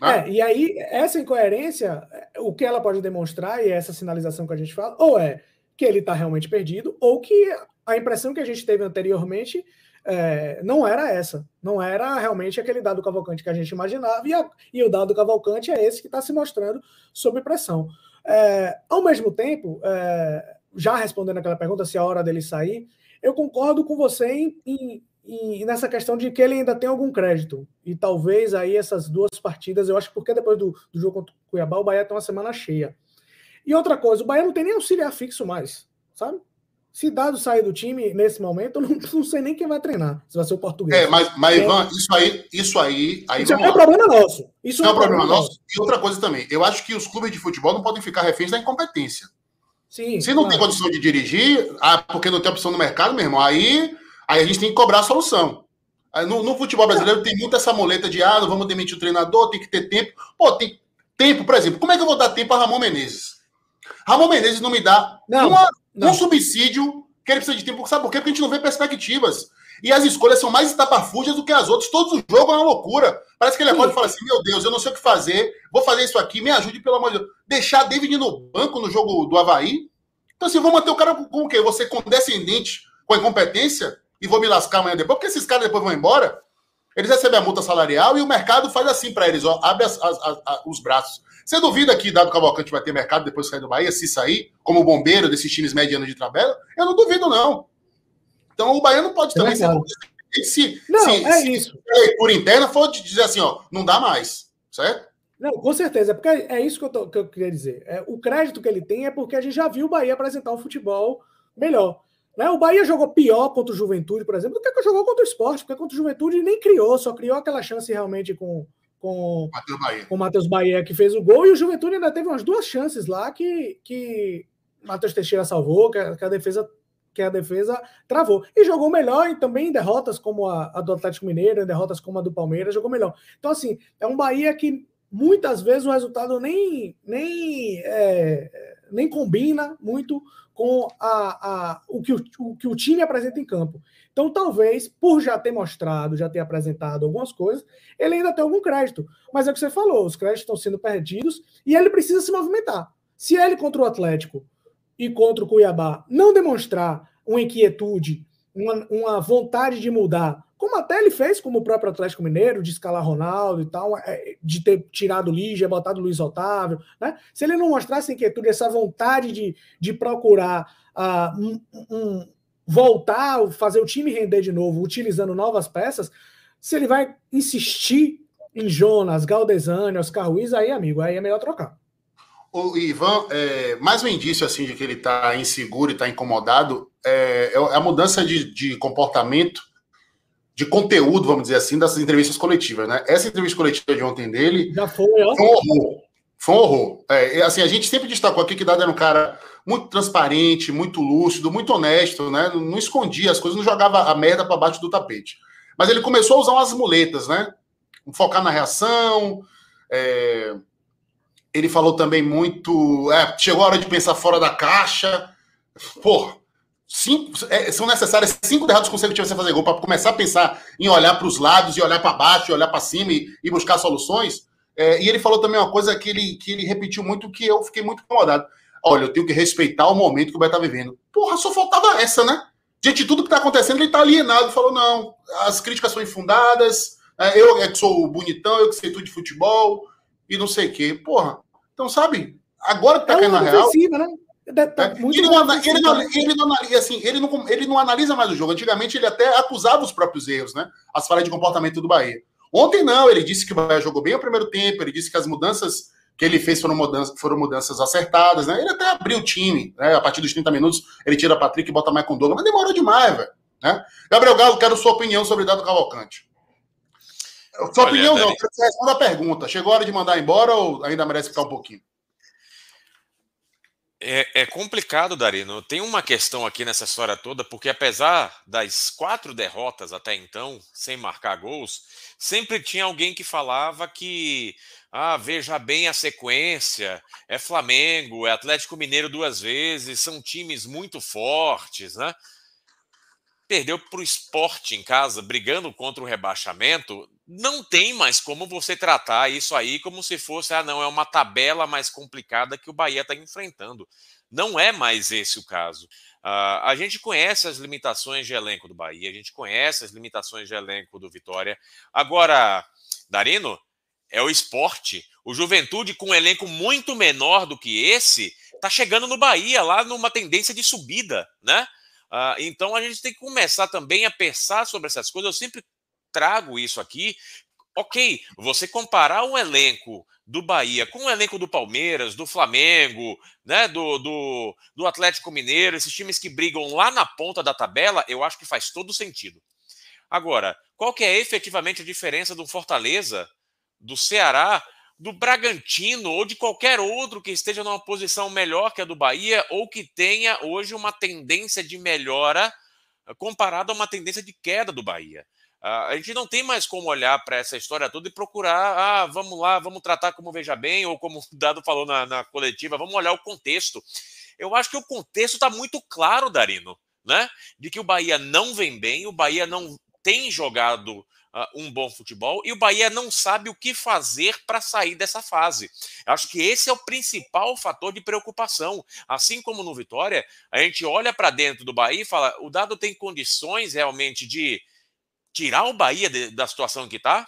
Né? É, e aí, essa incoerência, o que ela pode demonstrar, e é essa sinalização que a gente fala, ou é que ele está realmente perdido, ou que a impressão que a gente teve anteriormente é, não era essa. Não era realmente aquele dado Cavalcante que a gente imaginava, e, a, e o dado Cavalcante é esse que está se mostrando sob pressão. É, ao mesmo tempo, é, já respondendo aquela pergunta, se é a hora dele sair, eu concordo com você em, em, em, nessa questão de que ele ainda tem algum crédito. E talvez aí essas duas partidas, eu acho que porque depois do, do jogo contra o Cuiabá, o Bahia tem uma semana cheia. E outra coisa, o Bahia não tem nem auxiliar fixo mais, sabe? Se Dado sair do time nesse momento, eu não, não, sei nem quem vai treinar. Se vai ser o português. É, mas, mas é. Ivan, isso aí, isso aí. aí isso é um problema nosso. Isso é um problema, problema nosso. E outra coisa também, eu acho que os clubes de futebol não podem ficar reféns da incompetência. Sim, Se não claro. tem condição de dirigir, ah, porque não tem opção no mercado, meu irmão, aí, aí a gente tem que cobrar a solução. No, no futebol brasileiro tem muita essa muleta de ah, não vamos demitir o treinador, tem que ter tempo. Pô, tem tempo, por exemplo. Como é que eu vou dar tempo a Ramon Menezes? Ramon Menezes não me dá não, uma, não. um subsídio que ele precisa de tempo. Sabe por quê? Porque a gente não vê perspectivas. E as escolhas são mais estapafúrdias do que as outras. Todos os jogos é uma loucura. Parece que ele acorda e fala assim: Meu Deus, eu não sei o que fazer, vou fazer isso aqui, me ajude, pelo amor de Deus. Deixar David no banco no jogo do Havaí. Então, assim, vou manter o cara com, com o quê? Você condescendente com a incompetência? e vou me lascar amanhã depois, porque esses caras depois vão embora, eles recebem a multa salarial e o mercado faz assim para eles, ó, abre as, as, as, os braços. Você duvida que Dado Cavalcante vai ter mercado depois de sair do Bahia, se sair, como bombeiro desses times medianos de tabela? Eu não duvido, não. Então o Bahia não pode também é ser. Se, não, se, é se, isso. por interna for dizer assim, ó, não dá mais, certo? Não, com certeza, porque é isso que eu, tô, que eu queria dizer. É, o crédito que ele tem é porque a gente já viu o Bahia apresentar um futebol melhor. Né? O Bahia jogou pior contra o Juventude, por exemplo, do que, que jogou contra o esporte, porque contra o Juventude nem criou, só criou aquela chance realmente com, com, o Matheus Bahia, que fez o gol, e o Juventude ainda teve umas duas chances lá que, que Matheus Teixeira salvou, que a, que a defesa que a defesa travou. E jogou melhor e também em derrotas como a, a, do Atlético Mineiro, em derrotas como a do Palmeiras, jogou melhor. Então, assim, é um Bahia que muitas vezes o resultado nem, nem, é, nem combina muito com a, a, o, que o, o que o time apresenta em campo. Então, talvez, por já ter mostrado, já ter apresentado algumas coisas, ele ainda tem algum crédito. Mas é o que você falou, os créditos estão sendo perdidos e ele precisa se movimentar. Se ele contra o Atlético e contra o Cuiabá não demonstrar uma inquietude, uma, uma vontade de mudar, como até ele fez, como o próprio Atlético Mineiro, de escalar Ronaldo e tal, é, de ter tirado o Lígia, botado o Luiz Otávio, né? Se ele não mostrasse inquietude, essa vontade de, de procurar uh, um, um, voltar, fazer o time render de novo, utilizando novas peças, se ele vai insistir em Jonas, Galdesani, Oscar Ruiz, aí, amigo, aí é melhor trocar. O Ivan, é, mais um indício assim de que ele está inseguro e está incomodado é, é, a mudança de, de comportamento de conteúdo, vamos dizer assim, dessas entrevistas coletivas, né? Essa entrevista coletiva de ontem dele Já foi, ó. foi um horror. Foi um horror. É, assim, a gente sempre destacou aqui que Dado era um cara muito transparente, muito lúcido, muito honesto, né? Não, escondia as coisas, não jogava a merda para baixo do tapete. Mas ele começou a usar umas muletas, né? Focar na reação. É... Ele falou também muito. É, chegou a hora de pensar fora da caixa. Pô, Cinco, é, são necessárias cinco derrotas consecutivas você fazer gol para começar a pensar em olhar para os lados, e olhar para baixo, e olhar para cima e, e, buscar soluções. É, e ele falou também uma coisa que ele, que ele repetiu muito, que eu fiquei muito incomodado. Olha, eu tenho que respeitar o momento que o Bahia está vivendo. Porra, só faltava essa, né? Diante de tudo que está acontecendo, ele está alienado. Falou: não, as críticas são infundadas, é, eu é que sou bonitão, eu que sei tudo de futebol, e não sei o quê. Porra, então, sabe, agora que tá é caindo na real. Né? Tá é, ele, não, ele, não, ele, não, assim, ele, não, ele não analisa mais o jogo. Antigamente ele até acusava os próprios erros, né? As falhas de comportamento do Bahia. Ontem não, ele disse que o Bahia jogou bem o primeiro tempo, ele disse que as mudanças que ele fez foram mudanças, foram mudanças acertadas, né? Ele até abriu o time, né? A partir dos 30 minutos, ele tira Patrick e bota mais com Douglas, mas demorou demais, velho. Né? Gabriel Galo, quero sua opinião sobre o Dado Cavalcante. Sua Olha, opinião Dani... não, você responde a pergunta. Chegou a hora de mandar embora ou ainda merece ficar um pouquinho? É, é, complicado, Darino. Tem uma questão aqui nessa história toda, porque apesar das quatro derrotas até então, sem marcar gols, sempre tinha alguém que falava que, ah, veja bem a sequência, é Flamengo, é Atlético Mineiro duas vezes, são times muito fortes, né? Perdeu para o esporte em casa, brigando contra o rebaixamento, não tem mais como você tratar isso aí como se fosse, ah, não, é uma tabela mais complicada que o Bahia está enfrentando. Não é mais esse o caso. Uh, a gente conhece as limitações de elenco do Bahia, a gente conhece as limitações de elenco do Vitória. Agora, Darino, é o esporte. O Juventude, com um elenco muito menor do que esse, está chegando no Bahia, lá numa tendência de subida, né? Uh, então a gente tem que começar também a pensar sobre essas coisas. Eu sempre trago isso aqui. Ok, você comparar um elenco do Bahia com o elenco do Palmeiras, do Flamengo, né, do, do, do Atlético Mineiro, esses times que brigam lá na ponta da tabela, eu acho que faz todo sentido. Agora, qual que é efetivamente a diferença do Fortaleza, do Ceará, do Bragantino ou de qualquer outro que esteja numa posição melhor que a do Bahia ou que tenha hoje uma tendência de melhora comparado a uma tendência de queda do Bahia? Uh, a gente não tem mais como olhar para essa história toda e procurar, ah, vamos lá, vamos tratar como veja bem, ou como o Dado falou na, na coletiva, vamos olhar o contexto. Eu acho que o contexto está muito claro, Darino, né? De que o Bahia não vem bem, o Bahia não tem jogado um bom futebol e o Bahia não sabe o que fazer para sair dessa fase. Eu acho que esse é o principal fator de preocupação. Assim como no Vitória, a gente olha para dentro do Bahia e fala: o Dado tem condições realmente de tirar o Bahia de, da situação que está?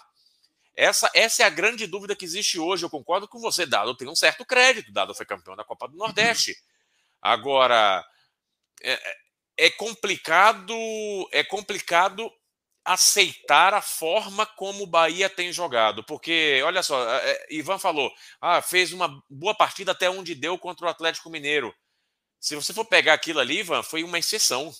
Essa, essa é a grande dúvida que existe hoje. Eu concordo com você, Dado tem um certo crédito. Dado foi campeão da Copa do Nordeste. Agora, é, é complicado, é complicado aceitar a forma como o Bahia tem jogado, porque olha só, é, Ivan falou, ah, fez uma boa partida até onde deu contra o Atlético Mineiro. Se você for pegar aquilo ali, Ivan, foi uma exceção.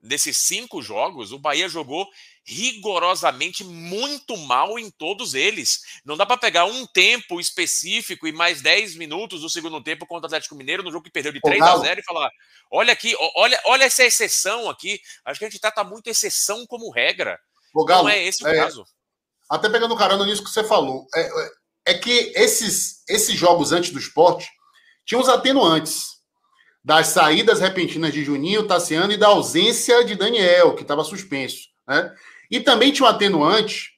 Nesses cinco jogos, o Bahia jogou rigorosamente muito mal em todos eles. Não dá para pegar um tempo específico e mais 10 minutos do segundo tempo contra o Atlético Mineiro, no jogo que perdeu de 3 a 0 e falar: olha aqui, olha, olha essa exceção aqui. Acho que a gente trata muito exceção como regra. Ô, Galo, Não é esse o é, caso. Até pegando carona nisso que você falou. É, é, é que esses, esses jogos antes do esporte tinham os atenuantes das saídas repentinas de Juninho, Tassiano e da ausência de Daniel, que estava suspenso. Né? E também tinha um atenuante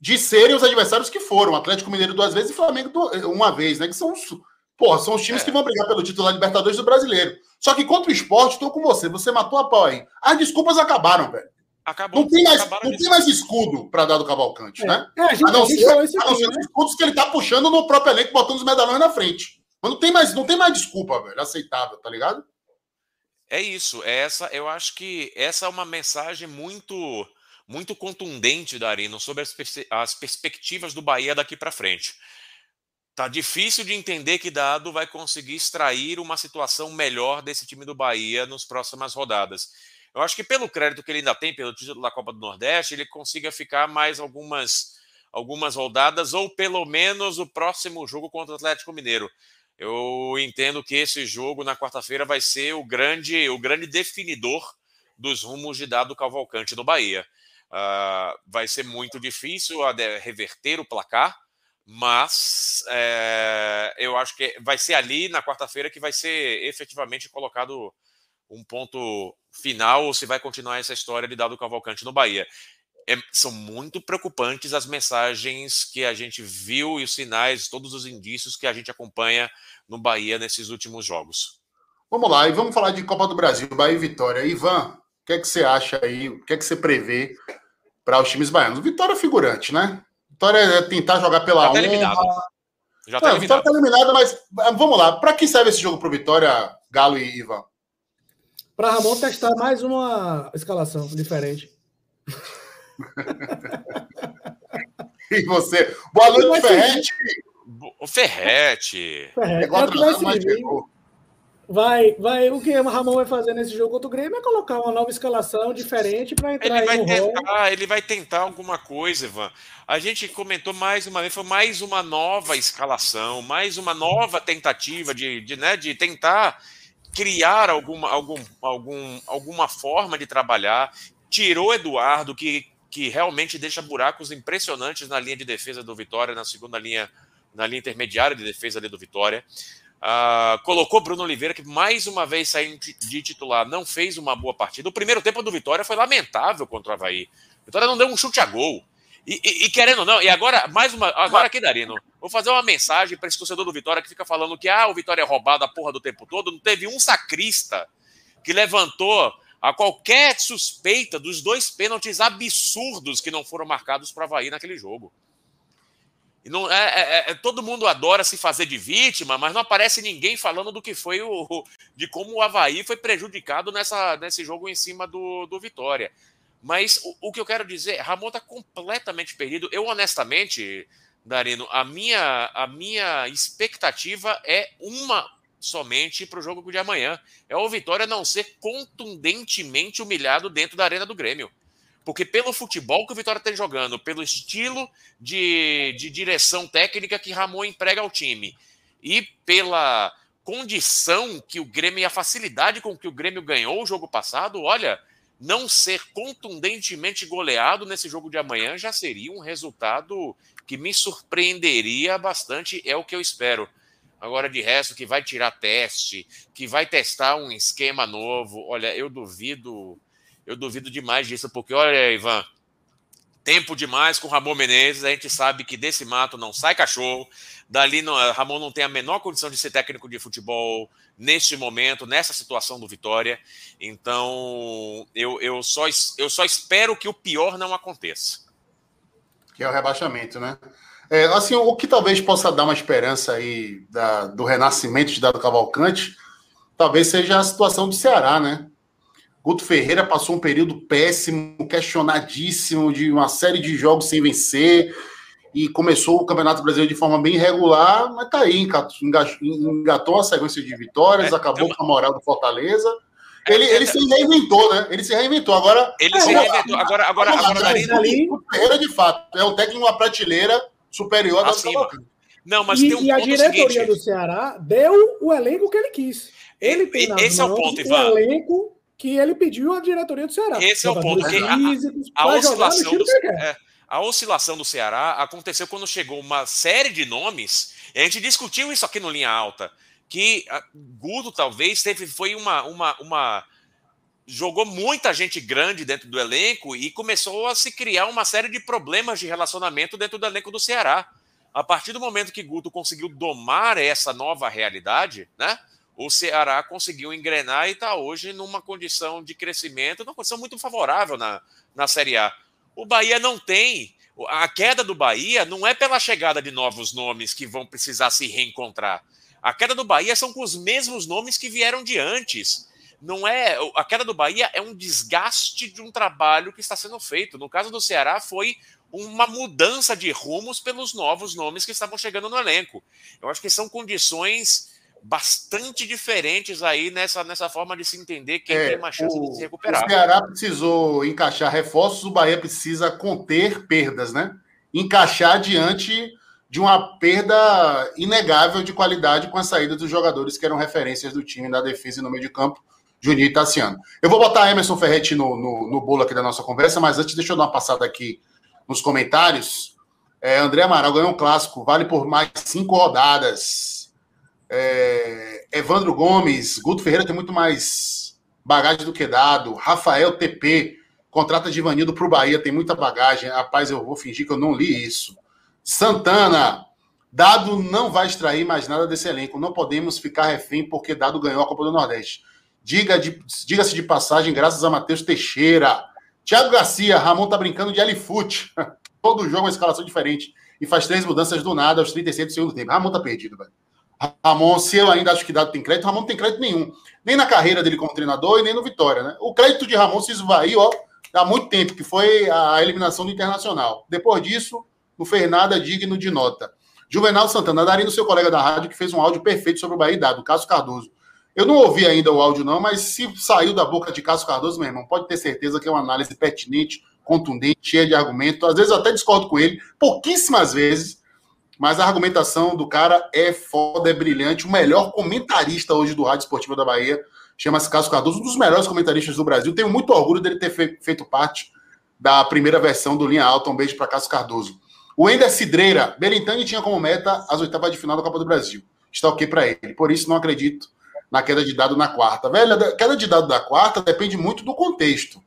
de serem os adversários que foram. Atlético Mineiro duas vezes e Flamengo uma vez, né? Que são os, porra, são os times é. que vão brigar pelo título da Libertadores do Brasileiro. Só que contra o esporte, estou com você. Você matou a pau aí. As desculpas acabaram, velho. Acabou. Não tem mais, não tem mais escudo para dar do Cavalcante, é. né? É, a, gente, a não ser, a não ser né? os escudos que ele tá puxando no próprio elenco, botando os medalhões na frente. Mas não tem mais, não tem mais desculpa, velho, aceitável, tá ligado? É isso. É essa, eu acho que essa é uma mensagem muito muito contundente da Arena sobre as, pers as perspectivas do Bahia daqui para frente. Tá difícil de entender que Dado vai conseguir extrair uma situação melhor desse time do Bahia nas próximas rodadas. Eu acho que pelo crédito que ele ainda tem pelo título da Copa do Nordeste, ele consiga ficar mais algumas algumas rodadas ou pelo menos o próximo jogo contra o Atlético Mineiro. Eu entendo que esse jogo na quarta-feira vai ser o grande o grande definidor dos rumos de Dado Cavalcante no Bahia. Uh, vai ser muito difícil reverter o placar, mas é, eu acho que vai ser ali na quarta-feira que vai ser efetivamente colocado um ponto final ou se vai continuar essa história de dado Cavalcante no Bahia. É, são muito preocupantes as mensagens que a gente viu e os sinais, todos os indícios que a gente acompanha no Bahia nesses últimos jogos. Vamos lá, e vamos falar de Copa do Brasil, Bahia e Vitória. Ivan, que é que você acha aí? O que é que você prevê para os times baianos? Vitória é figurante, né? Vitória é tentar jogar pela Já tá eliminado. Já tá Não, eliminado. Vitória tá eliminada, mas vamos lá. Para que serve esse jogo para Vitória, Galo e Ivan? Para Ramon testar mais uma escalação diferente. e você? Boa noite, Ferrete. O Ferrete. Ferrete. É, é Vai, vai, o que o Ramon vai fazer nesse jogo contra o Grêmio é colocar uma nova escalação diferente para entrar ele vai tentar, rol. Ele vai tentar alguma coisa, Ivan. A gente comentou mais uma vez, foi mais uma nova escalação, mais uma nova tentativa de, de, né, de tentar criar alguma, algum, algum, alguma forma de trabalhar. Tirou Eduardo, que, que realmente deixa buracos impressionantes na linha de defesa do Vitória, na segunda linha, na linha intermediária de defesa ali do Vitória. Uh, colocou Bruno Oliveira, que mais uma vez saiu de titular, não fez uma boa partida. O primeiro tempo do Vitória foi lamentável contra o Havaí. Vitória não deu um chute a gol. E, e, e querendo ou não, e agora, mais uma. Agora aqui, Darino, vou fazer uma mensagem para esse torcedor do Vitória que fica falando que ah, o Vitória é roubado a porra do tempo todo. Não teve um sacrista que levantou a qualquer suspeita dos dois pênaltis absurdos que não foram marcados para o Havaí naquele jogo. Não, é, é, é, todo mundo adora se fazer de vítima, mas não aparece ninguém falando do que foi o. de como o Havaí foi prejudicado nessa, nesse jogo em cima do, do Vitória. Mas o, o que eu quero dizer, Ramon está completamente perdido. Eu, honestamente, Darino, a minha, a minha expectativa é uma somente para o jogo de amanhã. É o Vitória não ser contundentemente humilhado dentro da arena do Grêmio. Porque pelo futebol que o Vitória está jogando, pelo estilo de, de direção técnica que Ramon emprega ao time e pela condição que o Grêmio e a facilidade com que o Grêmio ganhou o jogo passado, olha, não ser contundentemente goleado nesse jogo de amanhã já seria um resultado que me surpreenderia bastante, é o que eu espero. Agora, de resto, que vai tirar teste, que vai testar um esquema novo, olha, eu duvido, eu duvido demais disso, porque, olha, Ivan, tempo demais com o Ramon Menezes, a gente sabe que desse mato não sai cachorro, dali não, Ramon não tem a menor condição de ser técnico de futebol neste momento, nessa situação do Vitória, então eu, eu, só, eu só espero que o pior não aconteça. Que é o rebaixamento, né? É, assim, o que talvez possa dar uma esperança aí da, do renascimento de Dado Cavalcante, talvez seja a situação do Ceará, né? Guto Ferreira passou um período péssimo, questionadíssimo, de uma série de jogos sem vencer, e começou o Campeonato Brasileiro de forma bem regular, mas tá aí, engatou, engatou a sequência de vitórias, é, acabou com a moral do Fortaleza. Ele, ele se reinventou, né? Ele se reinventou. Agora. Ele se reinventou. Agora, agora, agora, agora ali. Ferreira, de fato, é um técnico uma prateleira superior da Acima. Não, mas e, tem um e a diretoria seguinte, do Ceará deu o elenco que ele quis. Ele tem esse é o ponto, Ivan. o elenco que ele pediu à diretoria do Ceará. Esse é o ponto. Físicos, a, a, a oscilação do, é, a oscilação do Ceará aconteceu quando chegou uma série de nomes. a gente discutiu isso aqui no Linha Alta que Gudo talvez teve foi uma, uma, uma jogou muita gente grande dentro do elenco e começou a se criar uma série de problemas de relacionamento dentro do elenco do Ceará. A partir do momento que Guto conseguiu domar essa nova realidade, né? O Ceará conseguiu engrenar e está hoje numa condição de crescimento, numa condição muito favorável na, na Série A. O Bahia não tem. A queda do Bahia não é pela chegada de novos nomes que vão precisar se reencontrar. A queda do Bahia são com os mesmos nomes que vieram de antes. Não é a queda do Bahia é um desgaste de um trabalho que está sendo feito. No caso do Ceará foi uma mudança de rumos pelos novos nomes que estavam chegando no elenco. Eu acho que são condições bastante diferentes aí nessa, nessa forma de se entender quem é, tem uma chance o, de se recuperar. O Ceará precisou encaixar reforços, o Bahia precisa conter perdas, né? Encaixar diante de uma perda inegável de qualidade com a saída dos jogadores que eram referências do time na defesa e no meio de campo, Juninho e Tassiano. Eu vou botar Emerson Ferretti no, no, no, bolo aqui da nossa conversa, mas antes deixa eu dar uma passada aqui nos comentários. É, André Amaral ganhou um clássico, vale por mais cinco rodadas. É, Evandro Gomes, Guto Ferreira tem muito mais bagagem do que dado. Rafael TP, contrata de Ivanildo para o Bahia, tem muita bagagem. Rapaz, eu vou fingir que eu não li isso. Santana, Dado não vai extrair mais nada desse elenco. Não podemos ficar refém porque Dado ganhou a Copa do Nordeste. Diga-se de, diga de passagem, graças a Matheus Teixeira. Thiago Garcia, Ramon tá brincando de L-Foot. Todo jogo é uma escalação diferente. E faz três mudanças do nada aos 36 do segundo tempo. Ramon tá perdido, velho. Ramon, se eu ainda acho que Dado tem crédito, Ramon não tem crédito nenhum. Nem na carreira dele como treinador e nem no Vitória, né? O crédito de Ramon se esvaiu, ó, há muito tempo, que foi a eliminação do Internacional. Depois disso, não fez nada digno de nota. Juvenal Santana, Darino, seu colega da rádio, que fez um áudio perfeito sobre o Bahia Dado, Cássio Cardoso. Eu não ouvi ainda o áudio, não, mas se saiu da boca de Cássio Cardoso, meu irmão, pode ter certeza que é uma análise pertinente, contundente, cheia de argumento. Às vezes eu até discordo com ele, pouquíssimas vezes, mas a argumentação do cara é foda, é brilhante. O melhor comentarista hoje do Rádio Esportivo da Bahia chama-se Cássio Cardoso, um dos melhores comentaristas do Brasil. Tenho muito orgulho dele ter feito parte da primeira versão do Linha Alta. Um beijo para Cássio Cardoso. O Ender Cidreira, Berintani tinha como meta as oitavas de final da Copa do Brasil. Está ok para ele. Por isso não acredito na queda de dado na quarta. Velho, a queda de dado da quarta depende muito do contexto.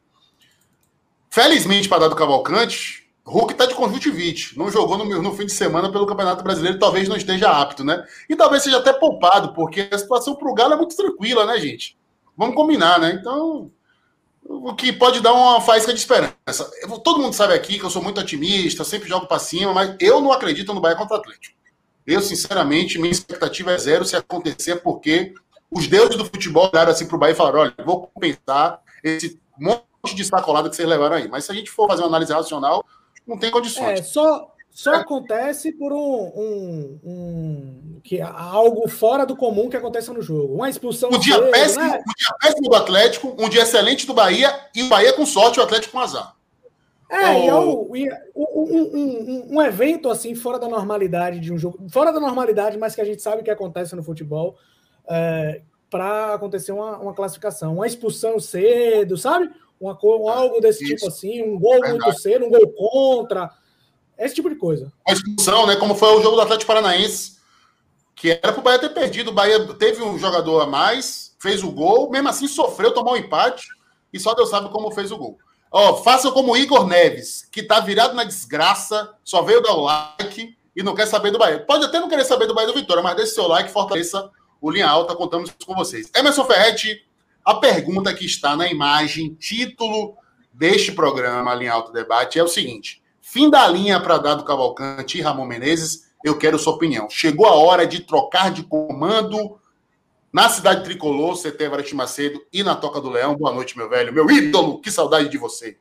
Felizmente para dado Cavalcante, Hulk está de conjuntivite. Não jogou no, no, fim de semana pelo Campeonato Brasileiro, talvez não esteja apto, né? E talvez seja até poupado, porque a situação para o Galo é muito tranquila, né, gente? Vamos combinar, né? Então, o que pode dar uma faísca de esperança. todo mundo sabe aqui que eu sou muito otimista, sempre jogo para cima, mas eu não acredito no Bahia contra o Atlético. Eu, sinceramente, minha expectativa é zero se acontecer, porque os deuses do futebol olharam assim para o Bahia e falaram: olha, vou compensar esse monte de sacolada que vocês levaram aí. Mas se a gente for fazer uma análise racional, não tem condições. É, só, só é. acontece por um, um, um, que algo fora do comum que acontece no jogo. Uma expulsão. Um dia, cedo, péssimo, né? um dia péssimo do Atlético, um dia excelente do Bahia e o Bahia com sorte, o Atlético com azar. É, e é um, um, um, evento assim, fora da normalidade de um jogo, fora da normalidade, mas que a gente sabe que acontece no futebol, é, para acontecer uma, uma, classificação. Uma expulsão cedo, sabe? Uma, um, algo desse tipo Isso. tipo assim, um gol Verdade. muito cedo, um gol contra. Esse tipo de coisa. Uma expulsão, né? Como foi o jogo do Atlético Paranaense, que era para o Bahia ter perdido. O Bahia teve um jogador a mais, fez o gol, mesmo assim sofreu, tomou um empate, e só Deus sabe como fez o gol. Ó, façam como o Igor Neves, que tá virado na desgraça, só veio dar o like e não quer saber do Bahia. Pode até não querer saber do Bahia do Vitória, mas deixe seu like, fortaleça o Linha Alta, contamos com vocês. Emerson Ferretti, a pergunta que está na imagem, título deste programa, Linha Alta Debate, é o seguinte: fim da linha para Dado Cavalcante e Ramon Menezes, eu quero sua opinião. Chegou a hora de trocar de comando na cidade tricolor, CT Varete Macedo e na Toca do Leão. Boa noite, meu velho. Meu ídolo, que saudade de você.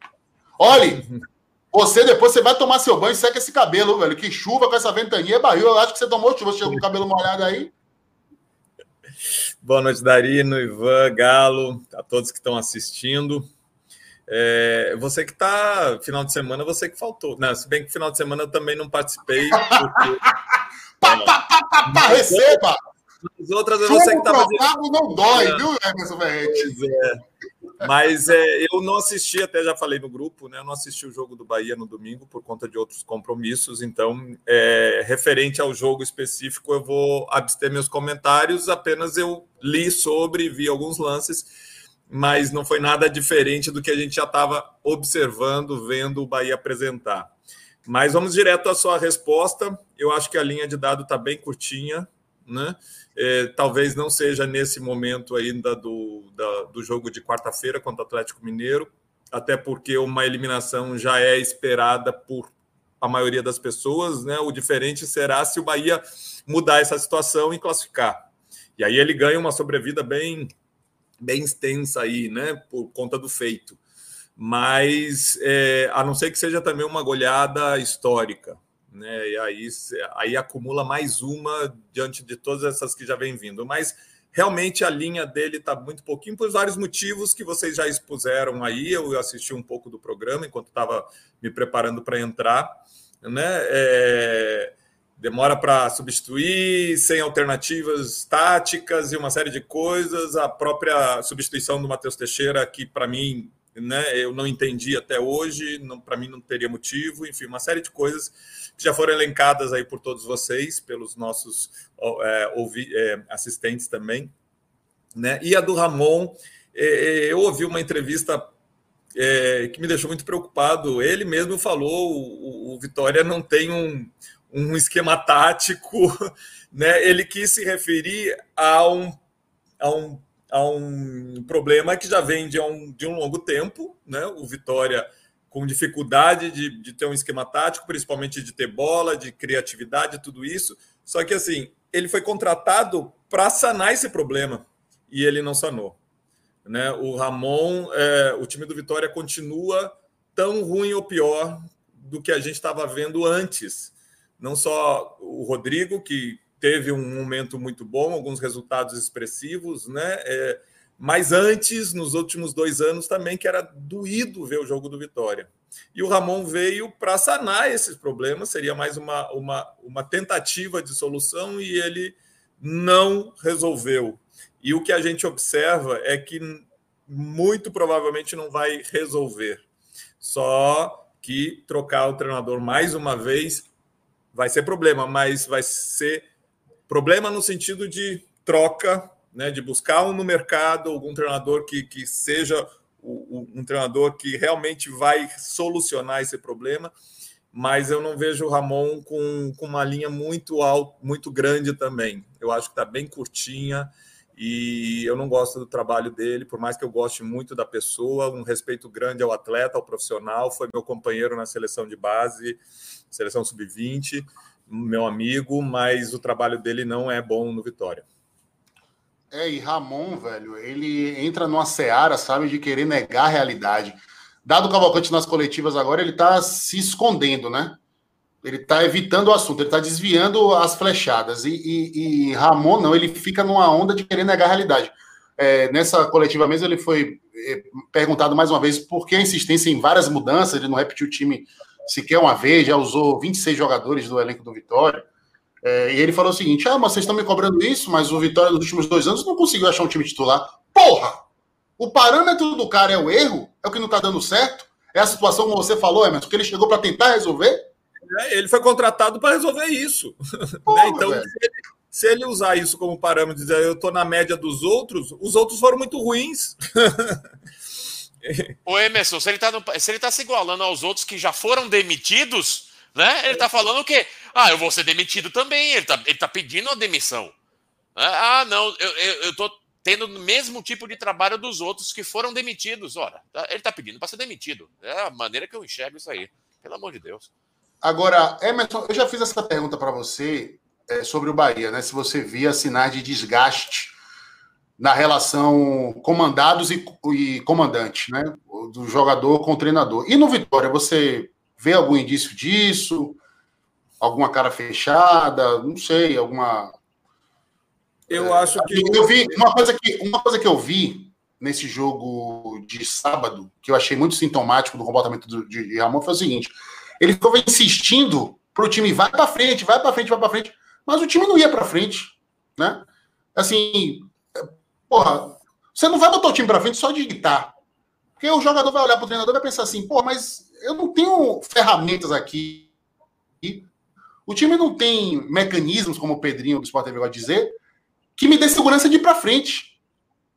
Olhe, você depois você vai tomar seu banho e seca esse cabelo, velho. Que chuva com essa ventania barril. Eu acho que você tomou chuva, chegou com o cabelo molhado aí. Boa noite, Darino, Ivan, Galo, a todos que estão assistindo. É, você que está, final de semana, você que faltou. Não, se bem que final de semana eu também não participei. Porque, pá, pá, pá, pá, receba! As outras eu não sei que estava. não dói, é. viu, Emerson Ferretti? É. Mas é, eu não assisti, até já falei no grupo, né? Eu não assisti o jogo do Bahia no domingo por conta de outros compromissos. Então, é, referente ao jogo específico, eu vou abster meus comentários. Apenas eu li sobre, vi alguns lances, mas não foi nada diferente do que a gente já estava observando, vendo o Bahia apresentar. Mas vamos direto à sua resposta. Eu acho que a linha de dado está bem curtinha, né? É, talvez não seja nesse momento ainda do, da, do jogo de quarta-feira contra o Atlético Mineiro, até porque uma eliminação já é esperada por a maioria das pessoas, né? O diferente será se o Bahia mudar essa situação e classificar. E aí ele ganha uma sobrevida bem, bem extensa aí, né? Por conta do feito. Mas é, a não ser que seja também uma goleada histórica, né? E aí, aí acumula mais uma diante de todas essas que já vem vindo. Mas realmente a linha dele está muito pouquinho por vários motivos que vocês já expuseram aí. Eu assisti um pouco do programa enquanto estava me preparando para entrar, né? É, demora para substituir, sem alternativas táticas e uma série de coisas. A própria substituição do Matheus Teixeira, que para mim né, eu não entendi até hoje, para mim não teria motivo, enfim, uma série de coisas que já foram elencadas aí por todos vocês, pelos nossos é, ouvi, é, assistentes também. Né? E a do Ramon, é, é, eu ouvi uma entrevista é, que me deixou muito preocupado. Ele mesmo falou: o, o Vitória não tem um, um esquema tático, né? Ele quis se referir a um, a um, a um problema que já vem de um, de um longo tempo, né? O Vitória com dificuldade de, de ter um esquema tático, principalmente de ter bola, de criatividade, tudo isso. Só que assim, ele foi contratado para sanar esse problema e ele não sanou. Né? O Ramon, é, o time do Vitória continua tão ruim ou pior do que a gente estava vendo antes. Não só o Rodrigo, que teve um momento muito bom, alguns resultados expressivos, né? É, mas antes, nos últimos dois anos, também que era doído ver o jogo do Vitória. E o Ramon veio para sanar esses problemas, seria mais uma, uma, uma tentativa de solução e ele não resolveu. E o que a gente observa é que muito provavelmente não vai resolver. Só que trocar o treinador mais uma vez vai ser problema, mas vai ser problema no sentido de troca né, de buscar um no mercado algum treinador que, que seja o, o, um treinador que realmente vai solucionar esse problema, mas eu não vejo o Ramon com, com uma linha muito alto, muito grande também. Eu acho que está bem curtinha e eu não gosto do trabalho dele, por mais que eu goste muito da pessoa, um respeito grande ao atleta, ao profissional, foi meu companheiro na seleção de base, seleção sub-20, meu amigo, mas o trabalho dele não é bom no Vitória. É, e Ramon, velho, ele entra numa seara, sabe, de querer negar a realidade. Dado o Cavalcante nas coletivas agora, ele tá se escondendo, né? Ele está evitando o assunto, ele está desviando as flechadas. E, e, e, Ramon, não, ele fica numa onda de querer negar a realidade. É, nessa coletiva mesmo, ele foi é, perguntado mais uma vez por que a insistência em várias mudanças, ele não repetiu o time sequer uma vez, já usou 26 jogadores do elenco do Vitória. É, e ele falou o seguinte: ah, mas vocês estão me cobrando isso, mas o Vitória nos últimos dois anos não conseguiu achar um time titular. Porra! O parâmetro do cara é o erro? É o que não está dando certo? É a situação como você falou, Emerson, que ele chegou para tentar resolver? É, ele foi contratado para resolver isso. Porra, né? Então, se ele, se ele, usar isso como parâmetro, dizer eu estou na média dos outros, os outros foram muito ruins. O Emerson, se ele, está se ele tá se igualando aos outros que já foram demitidos, né? Ele está falando o quê? Ah, eu vou ser demitido também. Ele está ele tá pedindo a demissão. Ah, não, eu, eu, eu tô tendo o mesmo tipo de trabalho dos outros que foram demitidos. Ora, tá, ele está pedindo para ser demitido. É a maneira que eu enxergo isso aí. Pelo amor de Deus. Agora, Emerson, eu já fiz essa pergunta para você é, sobre o Bahia, né? Se você via sinais de desgaste na relação comandados e, e comandante, né? Do jogador com o treinador. E no Vitória, você vê algum indício disso? Alguma cara fechada? Não sei, alguma. Eu é, acho que. Eu vi uma coisa que, uma coisa que eu vi nesse jogo de sábado, que eu achei muito sintomático do comportamento do, de, de Ramon, foi o seguinte: ele ficou insistindo para o time vai para frente, vai para frente, vai para frente, mas o time não ia para frente, né? Assim, Porra, você não vai botar o time para frente só de gritar. Porque o jogador vai olhar para o treinador e vai pensar assim, pô, mas eu não tenho ferramentas aqui. O time não tem mecanismos, como o Pedrinho do Sport TV vai dizer, que me dê segurança de ir para frente.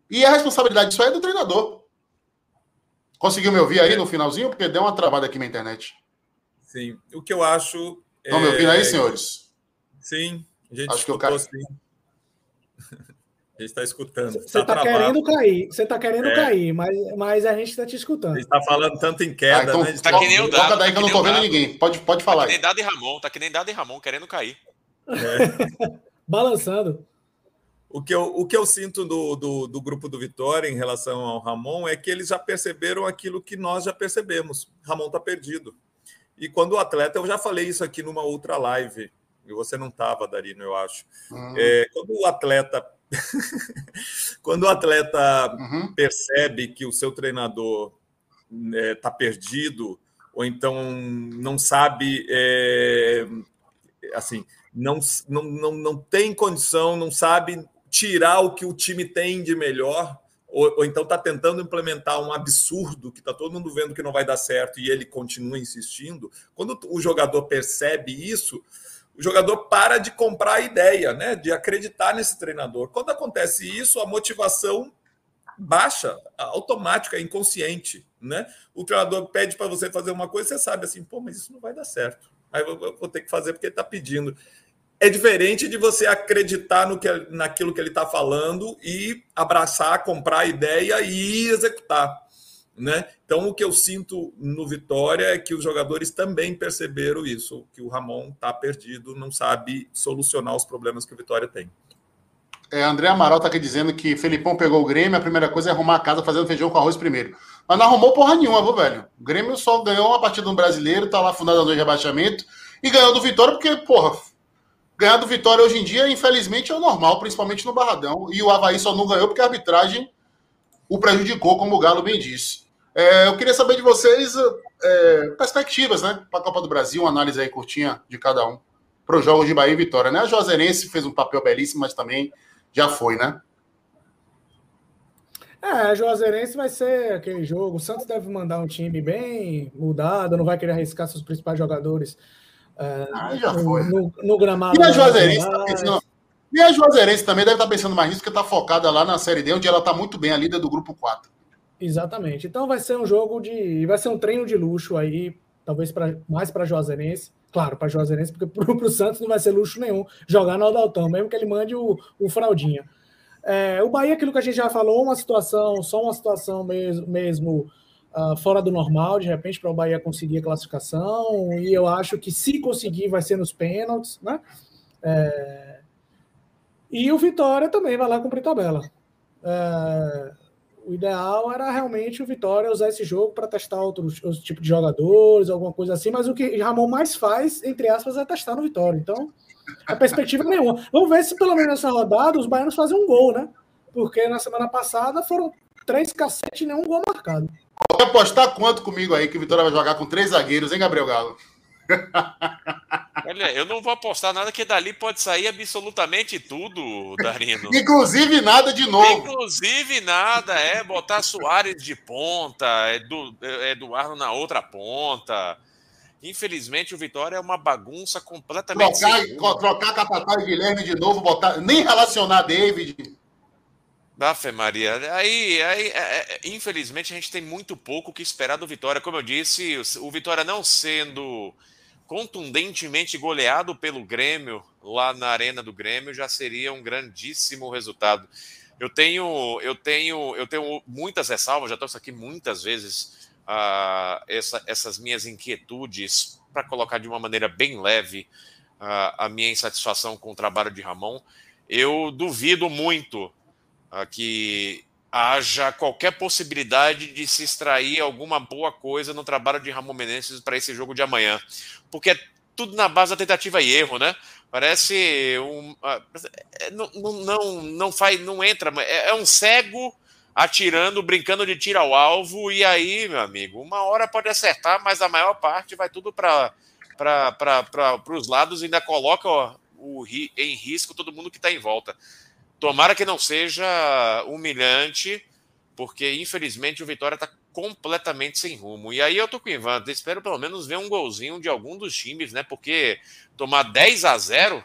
E a responsabilidade disso aí é do treinador. Conseguiu me ouvir aí no finalzinho? Porque deu uma travada aqui na internet. Sim. O que eu acho. Estão é... me ouvindo aí, senhores? Sim. A gente acho que eu. Sim gente está escutando. Você está tá querendo cair, você está querendo é. cair, mas, mas a gente está te escutando. A gente está falando tanto em queda, ah, então, né? Tá que nem o dado. Toca daí que eu não estou vendo ninguém. Pode, pode falar. Tá que nem dado e Ramon, tá que nem dado e Ramon querendo cair. É. Balançando. O que, eu, o que eu sinto do, do, do, grupo do Vitória em relação ao Ramon é que eles já perceberam aquilo que nós já percebemos. Ramon está perdido. E quando o atleta, eu já falei isso aqui numa outra live, e você não estava, Darino, eu acho. Hum. É, quando o atleta Quando o atleta uhum. percebe que o seu treinador está é, tá perdido, ou então não sabe, é, assim, não, não, não, não tem condição, não sabe tirar o que o time tem de melhor, ou, ou então está tentando implementar um absurdo que está todo mundo vendo que não vai dar certo e ele continua insistindo. Quando o jogador percebe isso, o jogador para de comprar a ideia, né? De acreditar nesse treinador. Quando acontece isso, a motivação baixa, automática, inconsciente, né? O treinador pede para você fazer uma coisa, você sabe assim, pô, mas isso não vai dar certo. Aí eu vou ter que fazer porque ele está pedindo. É diferente de você acreditar no que, naquilo que ele está falando e abraçar, comprar a ideia e executar. Né? Então, o que eu sinto no Vitória é que os jogadores também perceberam isso, que o Ramon está perdido, não sabe solucionar os problemas que o Vitória tem. É, André Amaral está aqui dizendo que Felipão pegou o Grêmio, a primeira coisa é arrumar a casa fazendo feijão com arroz primeiro. Mas não arrumou porra nenhuma, viu, velho? O Grêmio só ganhou uma partida no brasileiro, tá lá fundado no rebaixamento, e ganhou do Vitória, porque, porra, ganhar do Vitória hoje em dia, infelizmente, é o normal, principalmente no Barradão. E o Havaí só não ganhou porque a arbitragem o prejudicou, como o Galo bem disse. É, eu queria saber de vocês é, perspectivas, né? Para a Copa do Brasil, uma análise aí curtinha de cada um para os jogos de Bahia e Vitória, né? A Juazeirense fez um papel belíssimo, mas também já foi, né? É, a Juazeirense vai ser aquele jogo. O Santos deve mandar um time bem mudado, não vai querer arriscar seus principais jogadores é, ah, já foi. No, no, gramado. E a Juazeirense tá pensando, e a Juazeirense também deve estar tá pensando mais nisso, porque está focada lá na Série D, onde ela está muito bem, a líder do grupo 4. Exatamente. Então vai ser um jogo de. Vai ser um treino de luxo aí, talvez pra, mais para Juazeirense. Claro, para Juazeirense, porque para o Santos não vai ser luxo nenhum jogar no Aldaltão, mesmo que ele mande o, o Fraldinha. É, o Bahia, aquilo que a gente já falou, uma situação, só uma situação mesmo, mesmo uh, fora do normal, de repente, para o Bahia conseguir a classificação. E eu acho que se conseguir, vai ser nos pênaltis, né? É, e o Vitória também vai lá cumprir tabela. É, O ideal era realmente o Vitória usar esse jogo para testar outros, outros tipos de jogadores, alguma coisa assim, mas o que Ramon mais faz, entre aspas, é testar no Vitória. Então, a perspectiva é nenhuma. Vamos ver se pelo menos nessa rodada os baianos fazem um gol, né? Porque na semana passada foram três cacetes e nenhum gol marcado. Pode apostar quanto comigo aí que o Vitória vai jogar com três zagueiros, hein, Gabriel Galo? Olha, eu não vou apostar nada que dali pode sair absolutamente tudo, Darino. Inclusive nada de novo. Inclusive nada, é botar Soares de ponta, Edu, Eduardo na outra ponta. Infelizmente, o Vitória é uma bagunça completamente. Trocar, trocar Capataz e Guilherme de novo, botar, nem relacionar David. Afe Maria, aí, aí é, é, infelizmente a gente tem muito pouco que esperar do Vitória. Como eu disse, o Vitória não sendo contundentemente goleado pelo Grêmio lá na arena do Grêmio já seria um grandíssimo resultado. Eu tenho, eu tenho, eu tenho muitas ressalvas, já trouxe aqui muitas vezes uh, essa, essas minhas inquietudes para colocar de uma maneira bem leve uh, a minha insatisfação com o trabalho de Ramon. Eu duvido muito que haja qualquer possibilidade de se extrair alguma boa coisa no trabalho de Ramon Menezes para esse jogo de amanhã. Porque é tudo na base da tentativa e erro, né? Parece um. Não, não, não faz, não entra, é, é um cego atirando, brincando de tiro ao alvo, e aí, meu amigo, uma hora pode acertar, mas a maior parte vai tudo para os lados e ainda coloca ó, o, em risco todo mundo que está em volta. Tomara que não seja humilhante, porque infelizmente o Vitória está completamente sem rumo. E aí eu tô com o Ivan, espero pelo menos ver um golzinho de algum dos times, né? Porque tomar 10 a 0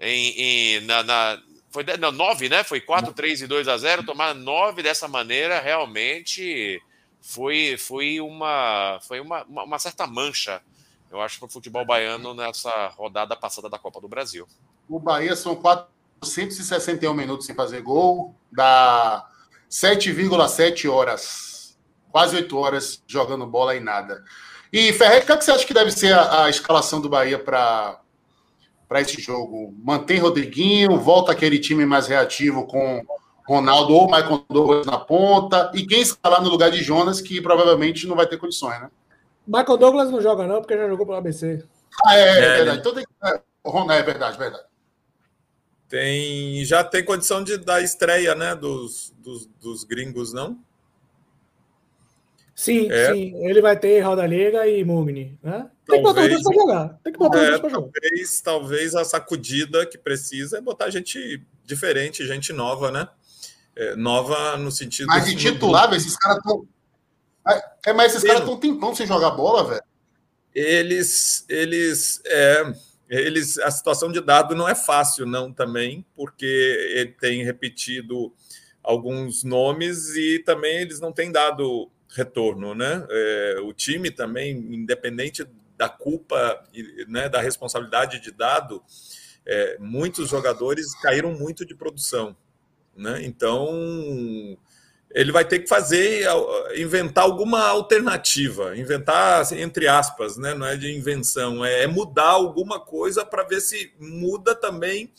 em, em na, na, foi não, 9, né? Foi 4, 3 e 2 a 0, tomar 9 dessa maneira realmente foi foi uma foi uma, uma, uma certa mancha, eu acho para o futebol baiano nessa rodada passada da Copa do Brasil. O Bahia são 4 461 minutos sem fazer gol, dá 7,7 horas, quase 8 horas jogando bola e nada. E Ferreira, o que, é que você acha que deve ser a, a escalação do Bahia para para esse jogo? Mantém Rodriguinho, volta aquele time mais reativo com Ronaldo ou Michael Douglas na ponta, e quem escalar no lugar de Jonas, que provavelmente não vai ter condições, né? Michael Douglas não joga, não, porque já jogou pelo ABC. Ah, é, é, é verdade. Então tem, é, é verdade, verdade tem já tem condição de dar estreia, né, dos, dos, dos gringos, não? Sim, é. sim. Ele vai ter Roda Liga e Mugni, né? Tem talvez, que botar os dois para jogar. Tem que botar é, os dois jogar. Talvez, talvez a sacudida que precisa é botar gente diferente, gente nova, né? É, nova no sentido. Mas de titular, velho, esses caras estão. É, mas esses caras estão tempão sem jogar bola, velho. Eles, eles, é, eles, a situação de dado não é fácil, não, também, porque ele tem repetido alguns nomes e também eles não têm dado retorno, né? É, o time também, independente da culpa, né, da responsabilidade de dado, é, muitos jogadores caíram muito de produção, né? Então ele vai ter que fazer, inventar alguma alternativa, inventar assim, entre aspas, né? não é de invenção, é, é mudar alguma coisa para ver se muda também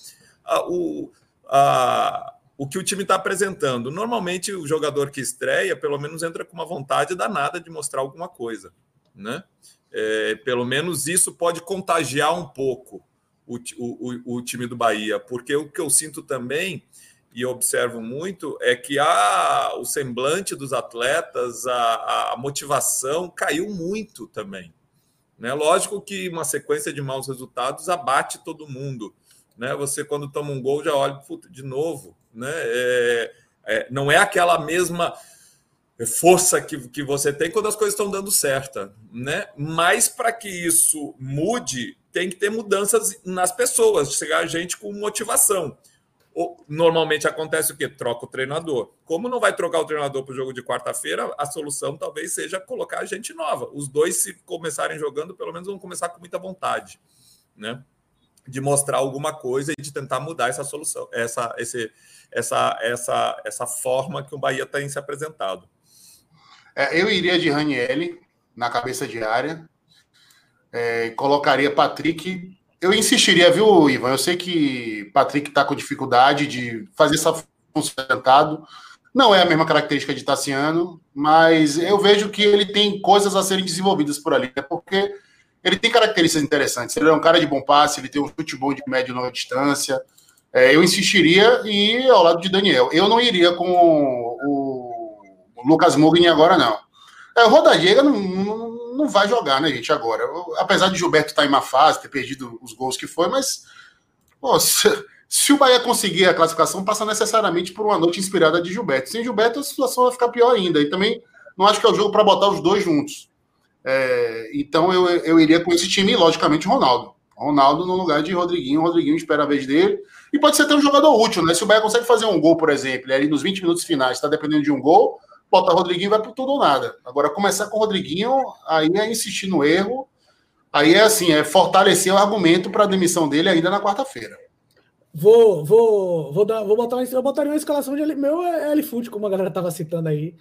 a, o, a, o que o time está apresentando. Normalmente o jogador que estreia, pelo menos entra com uma vontade danada de mostrar alguma coisa, né? É, pelo menos isso pode contagiar um pouco o, o, o time do Bahia, porque o que eu sinto também e observo muito é que a, o semblante dos atletas, a, a motivação caiu muito também. Né? Lógico que uma sequência de maus resultados abate todo mundo. Né? Você, quando toma um gol, já olha de novo. Né? É, é, não é aquela mesma força que, que você tem quando as coisas estão dando certo. Né? Mas para que isso mude, tem que ter mudanças nas pessoas, chegar gente com motivação normalmente acontece o quê? Troca o treinador. Como não vai trocar o treinador para o jogo de quarta-feira, a solução talvez seja colocar gente nova. Os dois, se começarem jogando, pelo menos vão começar com muita vontade, né? De mostrar alguma coisa e de tentar mudar essa solução, essa, esse, essa, essa, essa forma que o Bahia tem se apresentado. É, eu iria de Ranielli na cabeça de área, é, colocaria Patrick eu insistiria, viu, Ivan? Eu sei que Patrick está com dificuldade de fazer essa função sentado. Não é a mesma característica de Tassiano, mas eu vejo que ele tem coisas a serem desenvolvidas por ali, é porque ele tem características interessantes. Ele é um cara de bom passe, ele tem um chute bom de média e longa distância. É, eu insistiria ir ao lado de Daniel. Eu não iria com o, o Lucas Mugni agora, não. É, o Rodallega não, não, não, vai jogar, né, gente, agora. Apesar de Gilberto estar em uma fase, ter perdido os gols que foi, mas pô, se, se, o Bahia conseguir a classificação, passa necessariamente por uma noite inspirada de Gilberto. Sem Gilberto, a situação vai ficar pior ainda. E também não acho que é o jogo para botar os dois juntos. É, então eu, eu iria com esse time, logicamente, Ronaldo. Ronaldo no lugar de Rodriguinho. Rodriguinho espera a vez dele. E pode ser até um jogador útil, né? Se o Bahia consegue fazer um gol, por exemplo, ali nos 20 minutos finais está dependendo de um gol, bota Rodriguinho vai por tudo ou nada. Agora, começar com o Rodriguinho, aí é insistir no erro. Aí é assim, é fortalecer o argumento para a demissão dele ainda na quarta-feira. Vou, vou, vou, dar, vou botar uma, eu botaria uma escalação de meu é L-Foot, como a galera estava citando aí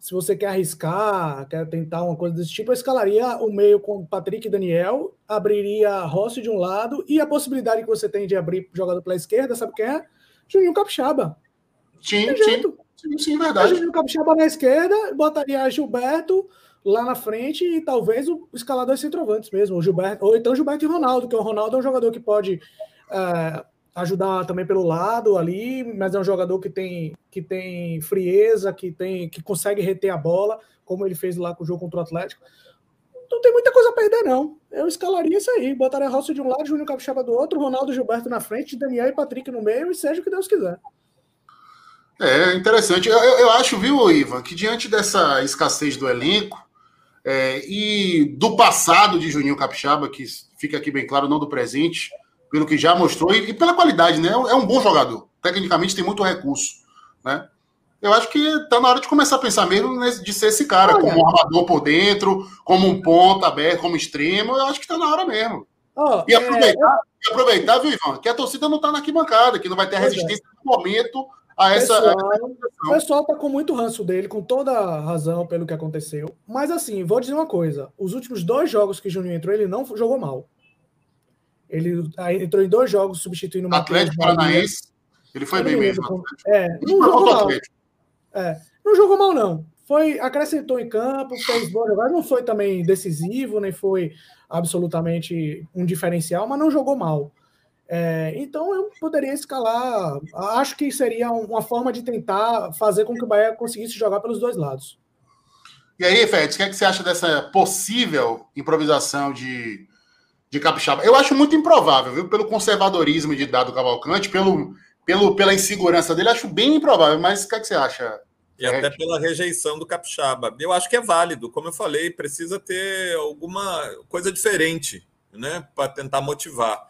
se você quer arriscar, quer tentar uma coisa desse tipo, eu escalaria o meio com Patrick e Daniel, abriria Rossi de um lado e a possibilidade que você tem de abrir jogador pela esquerda, sabe quem é? Juninho Capixaba. Sim, sim, sim, sim, verdade. Juninho Capixaba na esquerda, botaria Gilberto lá na frente e talvez o escalar dois centroavantes mesmo, o Gilberto, ou então Gilberto e Ronaldo, que o Ronaldo é um jogador que pode é, ajudar também pelo lado ali, mas é um jogador que tem, que tem frieza, que tem que consegue reter a bola, como ele fez lá com o jogo contra o Atlético. Não tem muita coisa a perder, não. Eu escalaria isso aí. Botaria Rossi de um lado, Júnior Capixaba do outro, Ronaldo Gilberto na frente, Daniel e Patrick no meio, e seja o que Deus quiser. É interessante. Eu, eu, acho, viu, Ivan, que diante dessa escassez do elenco é, e do passado de Juninho Capixaba, que fica aqui bem claro, não do presente, pelo que já mostrou e, e pela qualidade, né? É um bom jogador. Tecnicamente tem muito recurso, né? Eu acho que está na hora de começar a pensar mesmo de ser esse cara, Olha. como um armador por dentro, como um ponta aberto, como extremo. Eu acho que está na hora mesmo. Oh, e aproveitar, é... e aproveitar, viu, Ivan, que a torcida não está na arquibancada, que não vai ter é. resistência é. no momento a essa. o pessoal está com muito ranço dele, com toda a razão pelo que aconteceu. Mas assim, vou dizer uma coisa: os últimos dois jogos que o Juninho entrou, ele não jogou mal. Ele entrou em dois jogos substituindo o Atlético Paranaense. Ele foi bem mesmo. Como... É, não jogou mal. É, não jogou mal, não. Foi, acrescentou em campo, fez boa jogada, não foi também decisivo, nem foi absolutamente um diferencial, mas não jogou mal. É, então eu poderia escalar. Acho que seria uma forma de tentar fazer com que o Bahia conseguisse jogar pelos dois lados. E aí, Fed, o que, é que você acha dessa possível improvisação de de Capixaba. Eu acho muito improvável, viu? Pelo conservadorismo de Dado Cavalcante, pelo, pelo, pela insegurança dele, acho bem improvável. Mas o que, é que você acha? E até pela rejeição do Capixaba. Eu acho que é válido. Como eu falei, precisa ter alguma coisa diferente né, para tentar motivar.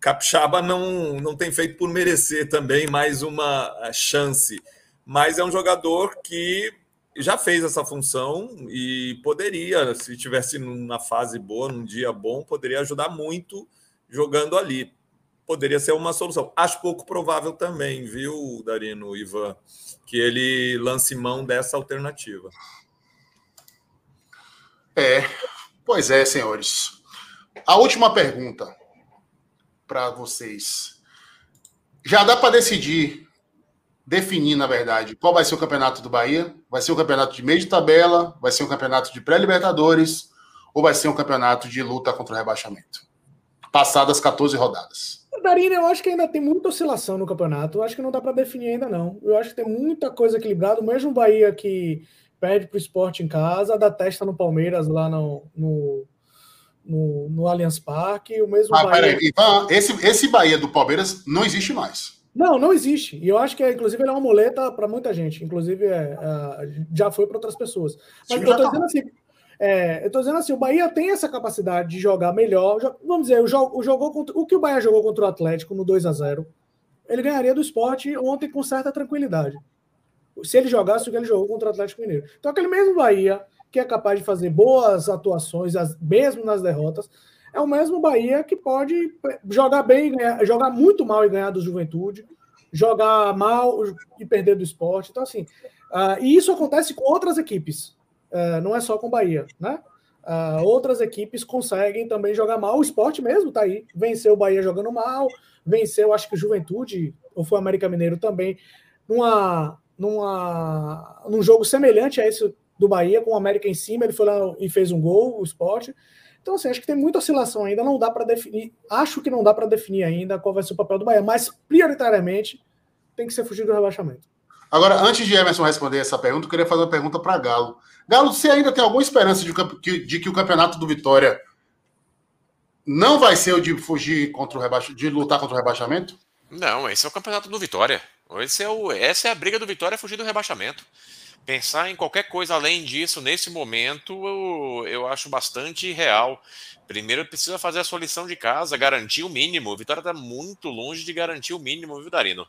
Capixaba não, não tem feito por merecer também mais uma chance, mas é um jogador que já fez essa função e poderia, se tivesse numa fase boa, num dia bom, poderia ajudar muito jogando ali. Poderia ser uma solução. Acho pouco provável também, viu, Darino, Ivan, que ele lance mão dessa alternativa. É, pois é, senhores. A última pergunta para vocês. Já dá para decidir definir, na verdade, qual vai ser o campeonato do Bahia. Vai ser um campeonato de meio de tabela, vai ser um campeonato de pré-libertadores ou vai ser um campeonato de luta contra o rebaixamento? Passadas 14 rodadas. Darina, eu acho que ainda tem muita oscilação no campeonato. Eu acho que não dá para definir ainda, não. Eu acho que tem muita coisa equilibrada. O mesmo Bahia que perde para o esporte em casa, dá testa no Palmeiras lá no, no, no, no Allianz Parque. O mesmo ah, Bahia... peraí, Ivan, esse, esse Bahia do Palmeiras não existe mais. Não, não existe. E eu acho que, inclusive, ele é uma muleta para muita gente. Inclusive, é, é, já foi para outras pessoas. Mas eu estou dizendo assim. É, eu tô dizendo assim, o Bahia tem essa capacidade de jogar melhor. Vamos dizer, o, jogo, o, jogou contra, o que o Bahia jogou contra o Atlético no 2 a 0 ele ganharia do esporte ontem com certa tranquilidade. Se ele jogasse o que ele jogou contra o Atlético Mineiro. Então, aquele mesmo Bahia, que é capaz de fazer boas atuações, mesmo nas derrotas, é o mesmo Bahia que pode jogar bem, jogar muito mal e ganhar do Juventude, jogar mal e perder do esporte. Então, assim, uh, e isso acontece com outras equipes, uh, não é só com Bahia, né? Uh, outras equipes conseguem também jogar mal. O esporte mesmo tá aí. Venceu o Bahia jogando mal, venceu, acho que Juventude, ou foi o América Mineiro também, numa, numa, num jogo semelhante a esse do Bahia, com o América em cima, ele foi lá e fez um gol, o esporte. Então, assim, acho que tem muita oscilação ainda, não dá para definir, acho que não dá para definir ainda qual vai ser o papel do Bahia, mas prioritariamente tem que ser fugir do rebaixamento. Agora, antes de Emerson responder essa pergunta, eu queria fazer uma pergunta para Galo. Galo, você ainda tem alguma esperança de que, de que o campeonato do Vitória não vai ser o de fugir contra o rebaixamento, de lutar contra o rebaixamento? Não, esse é o campeonato do Vitória. Esse é o, essa é a briga do Vitória, fugir do rebaixamento. Pensar em qualquer coisa além disso nesse momento eu, eu acho bastante irreal. Primeiro precisa fazer a sua lição de casa, garantir o mínimo. O Vitória está muito longe de garantir o mínimo, viu, Darino?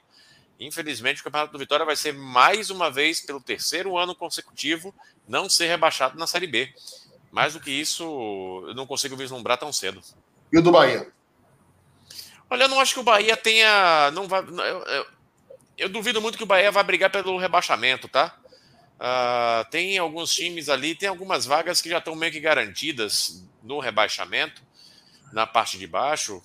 Infelizmente, o Campeonato do Vitória vai ser mais uma vez, pelo terceiro ano consecutivo, não ser rebaixado na Série B. Mais do que isso, eu não consigo vislumbrar tão cedo. E o do Bahia? Olha, eu não acho que o Bahia tenha. Não vai, eu, eu, eu duvido muito que o Bahia vai brigar pelo rebaixamento, tá? Uh, tem alguns times ali, tem algumas vagas que já estão meio que garantidas no rebaixamento, na parte de baixo,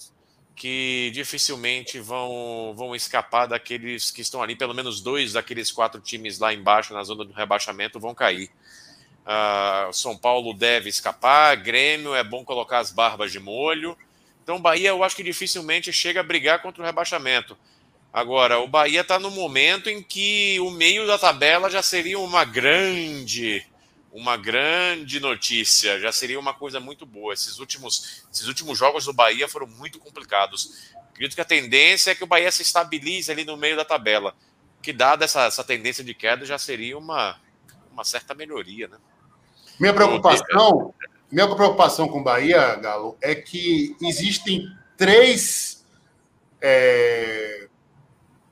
que dificilmente vão, vão escapar daqueles que estão ali, pelo menos dois daqueles quatro times lá embaixo, na zona do rebaixamento, vão cair. Uh, São Paulo deve escapar, Grêmio é bom colocar as barbas de molho. Então, Bahia, eu acho que dificilmente chega a brigar contra o rebaixamento. Agora, o Bahia está no momento em que o meio da tabela já seria uma grande, uma grande notícia, já seria uma coisa muito boa. Esses últimos, esses últimos jogos do Bahia foram muito complicados. Acredito que a tendência é que o Bahia se estabilize ali no meio da tabela, que dada essa, essa tendência de queda já seria uma, uma certa melhoria, né? Minha preocupação, minha preocupação com o Bahia, Galo, é que existem três é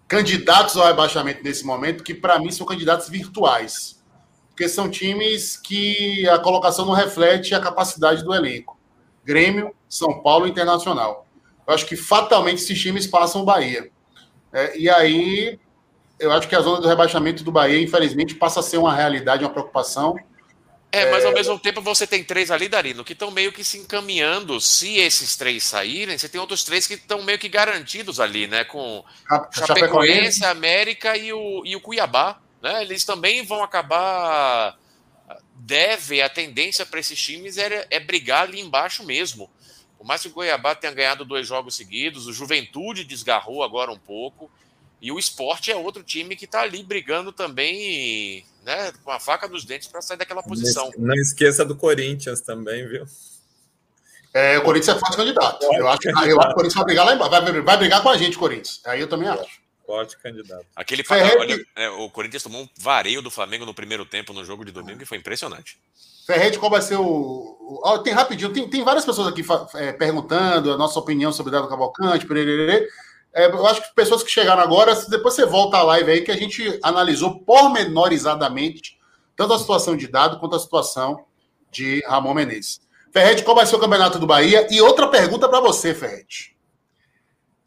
candidatos ao rebaixamento nesse momento, que para mim são candidatos virtuais. Porque são times que a colocação não reflete a capacidade do elenco. Grêmio, São Paulo Internacional. Eu acho que fatalmente esses times passam o Bahia. É, e aí, eu acho que a zona do rebaixamento do Bahia, infelizmente, passa a ser uma realidade, uma preocupação. É, mas ao mesmo tempo você tem três ali, Darino, que estão meio que se encaminhando. Se esses três saírem, você tem outros três que estão meio que garantidos ali, né? Com a, Chapecoense, a América e o, e o Cuiabá. Né? Eles também vão acabar. Deve, a tendência para esses times é, é brigar ali embaixo mesmo. Por mais que o Cuiabá tenha ganhado dois jogos seguidos, o Juventude desgarrou agora um pouco. E o esporte é outro time que está ali brigando também né, com a faca dos dentes para sair daquela posição. Não esqueça do Corinthians também, viu? É, o Corinthians é forte candidato. Forte eu, acho, candidato. eu acho que o Corinthians vai brigar lá embaixo. Vai, vai brigar com a gente, Corinthians. Aí eu também acho. Forte candidato. Aquele Ferretti... olha, é, o Corinthians tomou um vareio do Flamengo no primeiro tempo no jogo de domingo que foi impressionante. Ferretti, qual vai ser o. o... tem rapidinho, tem, tem várias pessoas aqui é, perguntando a nossa opinião sobre o Dado Cavalcante, pererê. É, eu acho que pessoas que chegaram agora, depois você volta à live aí, que a gente analisou pormenorizadamente tanto a situação de Dado quanto a situação de Ramon Menezes. Ferret, qual vai ser o campeonato do Bahia? E outra pergunta para você, Ferret.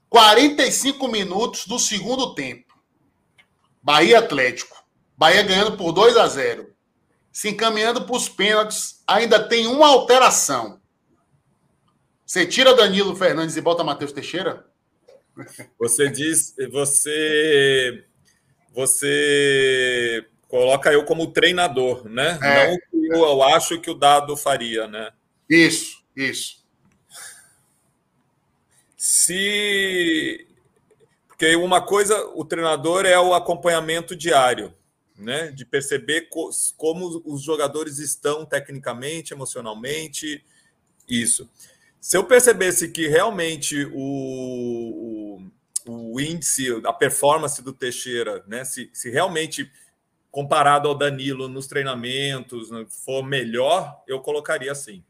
45 minutos do segundo tempo. Bahia Atlético. Bahia ganhando por 2 a 0. Se encaminhando para os pênaltis, ainda tem uma alteração. Você tira Danilo Fernandes e bota Matheus Teixeira? Você diz, você, você coloca eu como treinador, né? É. Não o que eu acho que o dado faria, né? Isso, isso. Se porque uma coisa, o treinador é o acompanhamento diário, né? De perceber co como os jogadores estão tecnicamente, emocionalmente, isso. Se eu percebesse que realmente o, o, o índice, a performance do Teixeira, né, se, se realmente comparado ao Danilo nos treinamentos né, for melhor, eu colocaria assim.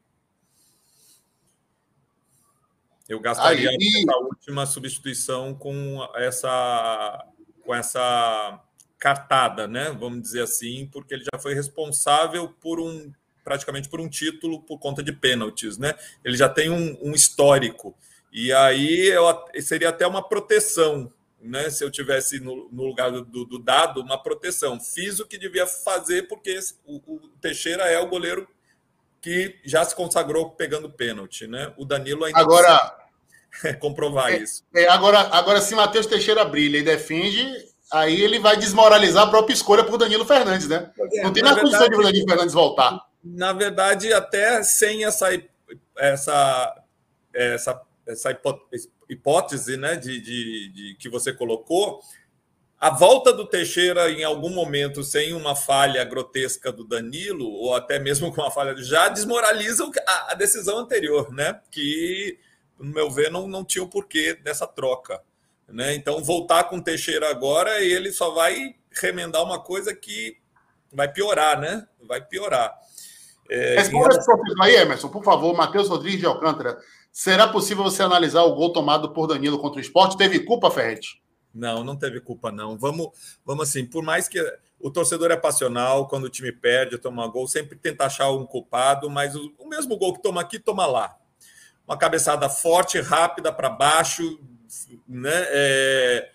Eu gastaria Aí... a última substituição com essa com essa cartada, né? Vamos dizer assim, porque ele já foi responsável por um praticamente por um título por conta de pênaltis, né? Ele já tem um, um histórico. E aí eu, seria até uma proteção, né? Se eu tivesse no, no lugar do, do, dado, uma proteção. Fiz o que devia fazer, porque o, o, Teixeira é o goleiro que já se consagrou pegando pênalti, né? O Danilo ainda agora comprovar é, isso. É, agora, agora, se Matheus Teixeira brilha e defende, aí ele vai desmoralizar a própria escolha por Danilo Fernandes, né? É, não tem mais condição de o Danilo Fernandes voltar. Na verdade, até sem essa, essa, essa, essa hipótese né, de, de, de que você colocou, a volta do Teixeira em algum momento sem uma falha grotesca do Danilo, ou até mesmo com uma falha, já desmoraliza a, decisão anterior, né? Que, no meu ver, não, não tinha o porquê dessa troca. Né? Então, voltar com o Teixeira agora, ele só vai remendar uma coisa que vai piorar, né? Vai piorar. É, Responda esse relação... aí, Emerson, por favor, Matheus Rodrigues de Alcântara. Será possível você analisar o gol tomado por Danilo contra o esporte? Teve culpa, Ferretti? Não, não teve culpa, não. Vamos, vamos assim, por mais que o torcedor é passional, quando o time perde, toma gol, sempre tenta achar um culpado, mas o, o mesmo gol que toma aqui, toma lá. Uma cabeçada forte, rápida para baixo, né? É,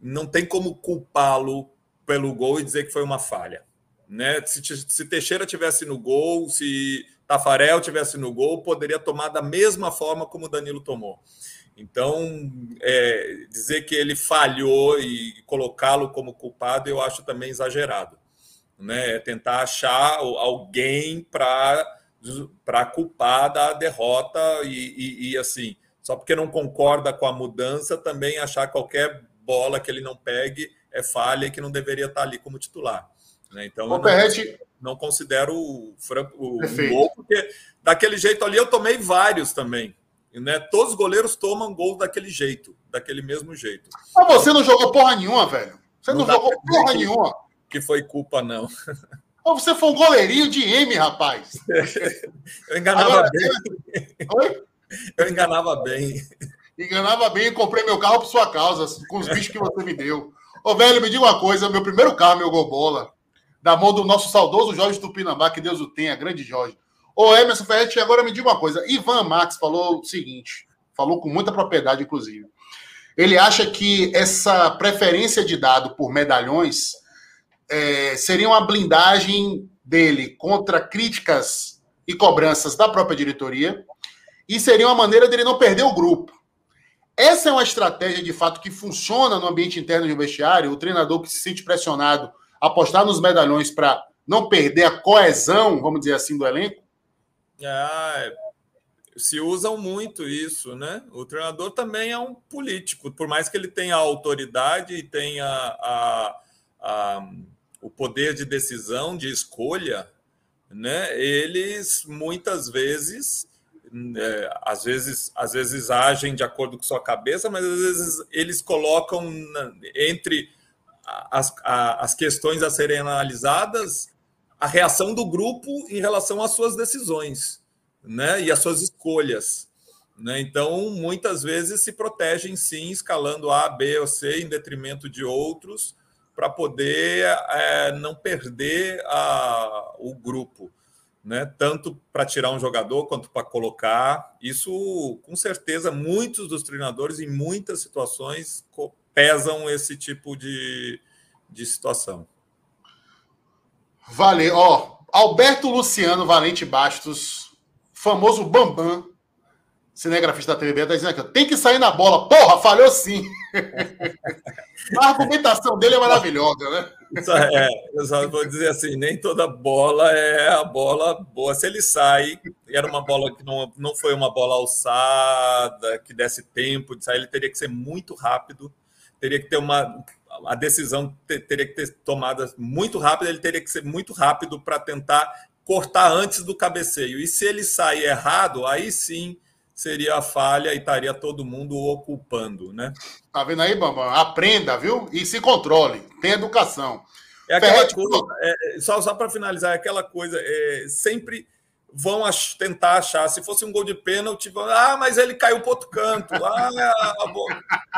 não tem como culpá-lo pelo gol e dizer que foi uma falha. Né? Se, se Teixeira tivesse no gol, se Tafarel tivesse no gol, poderia tomar da mesma forma como o Danilo tomou. Então, é, dizer que ele falhou e colocá-lo como culpado, eu acho também exagerado. Né? É tentar achar alguém para culpar da derrota e, e, e, assim, só porque não concorda com a mudança, também achar qualquer bola que ele não pegue é falha e que não deveria estar ali como titular. Né? Então, não, não considero o, o, o gol, porque daquele jeito ali eu tomei vários também. Né? Todos os goleiros tomam gol daquele jeito, daquele mesmo jeito. Mas você não jogou porra nenhuma, velho. Você não, não jogou porra que, nenhuma. Que foi culpa, não. você foi um goleirinho de M, rapaz. Eu enganava Agora, bem. Oi? Eu enganava bem. Enganava bem e comprei meu carro por sua causa, com os bichos que você me deu. Ô, velho, me diga uma coisa: meu primeiro carro, meu Gobola, da mão do nosso saudoso Jorge Tupinambá, que Deus o tenha, grande Jorge. Ô, Emerson Ferretti, agora me diga uma coisa. Ivan Max falou o seguinte, falou com muita propriedade, inclusive. Ele acha que essa preferência de dado por medalhões é, seria uma blindagem dele contra críticas e cobranças da própria diretoria e seria uma maneira dele não perder o grupo. Essa é uma estratégia de fato que funciona no ambiente interno de um vestiário, o treinador que se sente pressionado apostar nos medalhões para não perder a coesão, vamos dizer assim, do elenco? É, se usam muito isso, né? O treinador também é um político, por mais que ele tenha a autoridade e tenha a, a, o poder de decisão, de escolha, né? Eles muitas vezes, é, às vezes, às vezes agem de acordo com sua cabeça, mas às vezes eles colocam na, entre as, a, as questões a serem analisadas a reação do grupo em relação às suas decisões né, e às suas escolhas. Né? Então, muitas vezes se protegem sim, escalando A, B ou C em detrimento de outros, para poder é, não perder a, o grupo. Né? Tanto para tirar um jogador quanto para colocar. Isso, com certeza, muitos dos treinadores, em muitas situações, pesam esse tipo de, de situação. Valeu. Ó, Alberto Luciano Valente Bastos, famoso Bambam, cinegrafista da TV, está dizendo aqui, tem que sair na bola. Porra, falhou sim. A argumentação dele é maravilhosa, né? É, eu só vou dizer assim, nem toda bola é a bola boa. Se ele sai, era uma bola que não, não foi uma bola alçada, que desse tempo de sair, ele teria que ser muito rápido, teria que ter uma, a decisão teria que ter tomada muito rápido, ele teria que ser muito rápido para tentar cortar antes do cabeceio. E se ele sair errado, aí sim seria a falha e estaria todo mundo ocupando, né? Tá vendo aí, Bambam? Aprenda, viu? E se controle. Tem educação. É aquela coisa, é, só, só para finalizar, é aquela coisa, é, sempre vão ach tentar achar. Se fosse um gol de pênalti, vão, ah, mas ele caiu para outro canto. Ah,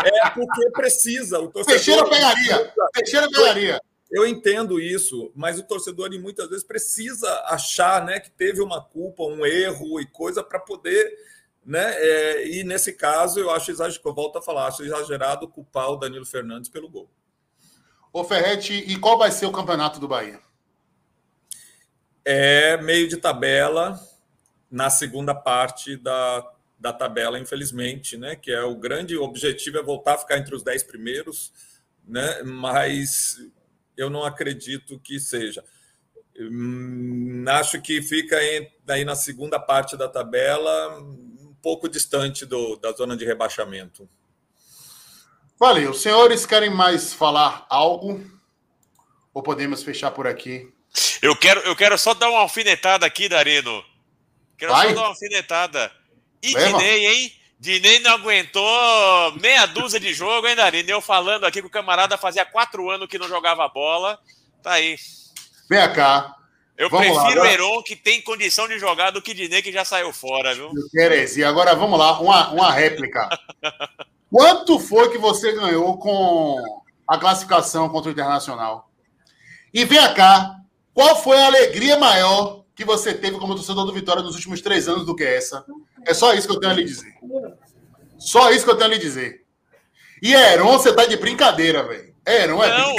é porque precisa. O torcedor, Teixeira pegaria. Teixeira pegaria. Eu entendo isso, mas o torcedor muitas vezes precisa achar né, que teve uma culpa, um erro e coisa para poder. Né? É, e nesse caso, eu acho exagerado, eu volto a falar, acho exagerado culpar o Danilo Fernandes pelo gol. Ô Ferretti, e qual vai ser o campeonato do Bahia? É meio de tabela na segunda parte da, da tabela, infelizmente, né? Que é o grande objetivo é voltar a ficar entre os dez primeiros, né? mas eu não acredito que seja. Hum, acho que fica aí na segunda parte da tabela, um pouco distante do, da zona de rebaixamento. Valeu. Senhores, querem mais falar algo? Ou podemos fechar por aqui? Eu quero, eu quero só dar uma alfinetada aqui, Darino. Quero Vai? só dar uma alfinetada. E Leva. Dinei, hein? Dinei não aguentou meia dúzia de jogo, hein, Darino? Eu falando aqui que o camarada fazia quatro anos que não jogava bola. Tá aí. Vem cá. Eu vamos prefiro o Heron, que tem condição de jogar, do que Dinei, que já saiu fora, viu? Heresia. Agora vamos lá, uma, uma réplica. Quanto foi que você ganhou com a classificação contra o Internacional? E vem cá, qual foi a alegria maior que você teve como torcedor do Vitória nos últimos três anos do que essa? É só isso que eu tenho a lhe dizer. Só isso que eu tenho a lhe dizer. E Heron, você tá de brincadeira, velho. Heron é Não,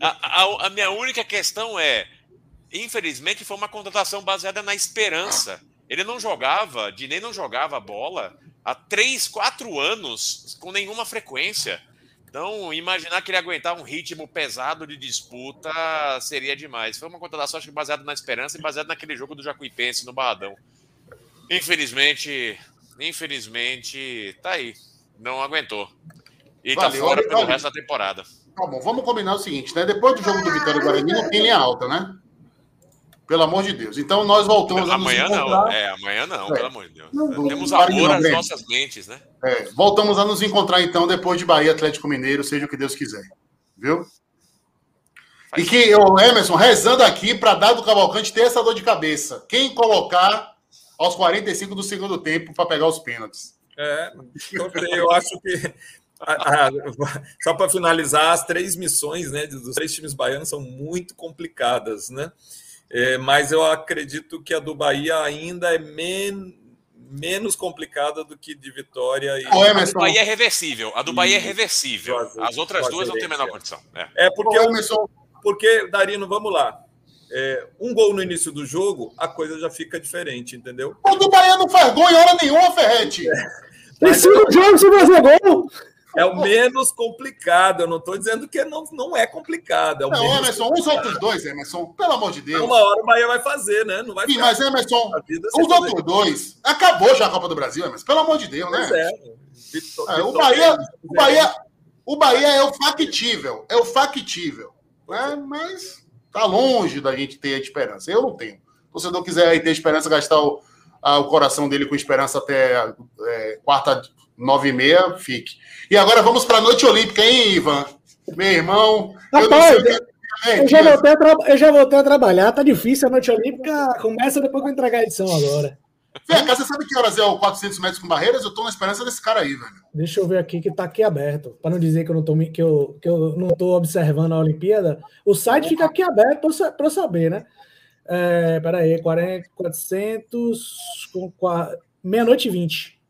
a, a, a minha única questão é, infelizmente, foi uma contratação baseada na esperança. Ele não jogava, Dinei não jogava bola há três, quatro anos com nenhuma frequência. Então, imaginar que ele aguentar um ritmo pesado de disputa seria demais. Foi uma contratação, acho que baseada na esperança e baseada naquele jogo do Jacuipense no Barradão. Infelizmente, infelizmente, tá aí. Não aguentou. E tá fora pelo resto da temporada. Tá bom, vamos combinar o seguinte, né? Depois do jogo do Vitória Guarani não tem linha alta, né? Pelo amor de Deus. Então nós voltamos amanhã a nos encontrar. Não. É, amanhã não, é. pelo amor de Deus. Não, Temos amor às nossas mentes, né? É, voltamos a nos encontrar então depois de Bahia Atlético Mineiro, seja o que Deus quiser. Viu? Faz e que o Emerson rezando aqui para dar do Cavalcante ter essa dor de cabeça. Quem colocar aos 45 do segundo tempo para pegar os pênaltis. É, eu acho que só para finalizar, as três missões né, dos três times baianos são muito complicadas, né? É, mas eu acredito que a do Bahia ainda é men menos complicada do que de Vitória. E... A do Bahia é reversível. A do Bahia é reversível. As outras duas não tem a menor condição. É, é porque, Emerson... porque, Darino, vamos lá. É, um gol no início do jogo, a coisa já fica diferente, entendeu? O do Bahia não faz gol em hora nenhuma, Ferrete. É. Tem cinco jogos sem fazer gol é o menos complicado. Eu não estou dizendo que não, não é complicado. É não, Emerson, complicado. os outros dois, Emerson, pelo amor de Deus. Uma hora o Bahia vai fazer, né? Não vai Sim, mas Emerson, os outros dois. Acabou já a Copa do Brasil, Emerson. Pelo amor de Deus, né? É. Vitor, é, o, Bahia, o, Bahia, o Bahia é o factível. É o factível. Né? Mas tá longe da gente ter a esperança. Eu não tenho. Se o torcedor quiser ter esperança, gastar o, a, o coração dele com esperança até é, quarta nove e meia, fique. E agora vamos para a noite olímpica, hein, Ivan? Meu irmão. Rapaz, eu, é, eu, já voltei a eu já voltei a trabalhar, tá difícil a noite olímpica. Começa depois que eu entregar a edição agora. Vem cá, você sabe que horas é o 400 metros com barreiras? Eu tô na esperança desse cara aí, velho. Deixa eu ver aqui que tá aqui aberto. Para não dizer que eu não tô, que eu, que eu não tô observando a Olimpíada. O site fica aqui aberto para eu saber, né? É, peraí, 40, 400, meia-noite e 20.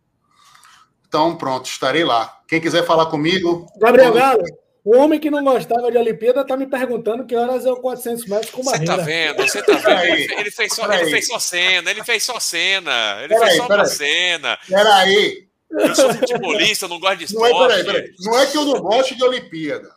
Então, pronto, estarei lá. Quem quiser falar comigo. Gabriel Galo, o homem que não gostava de Olimpíada está me perguntando que horas é o 400 metros com barreira. Você tá vendo? Você tá vendo? Ele fez, só, ele fez só cena, ele fez só cena. Ele fez só uma cena. Peraí. Eu sou futebolista, não gosto de esporte. Não é, peraí, peraí. não é que eu não gosto de Olimpíada.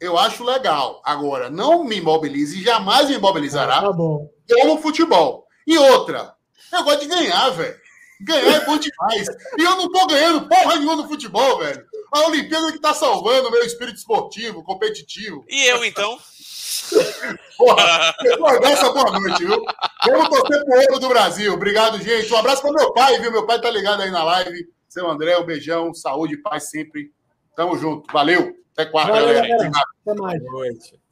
Eu acho legal. Agora, não me imobilize e jamais me imobilizará ah, tá bom. como futebol. E outra, eu gosto de ganhar, velho. Ganhar é bom demais. E eu não tô ganhando porra nenhuma no futebol, velho. A Olimpíada que tá salvando o meu espírito esportivo, competitivo. E eu, então? Porra, dessa boa noite, viu? Vamos torcer pro ouro do Brasil. Obrigado, gente. Um abraço para meu pai, viu? Meu pai tá ligado aí na live. Seu André, um beijão, saúde e paz sempre. Tamo junto. Valeu. Até quarta, Valeu, galera. Até mais. Boa noite.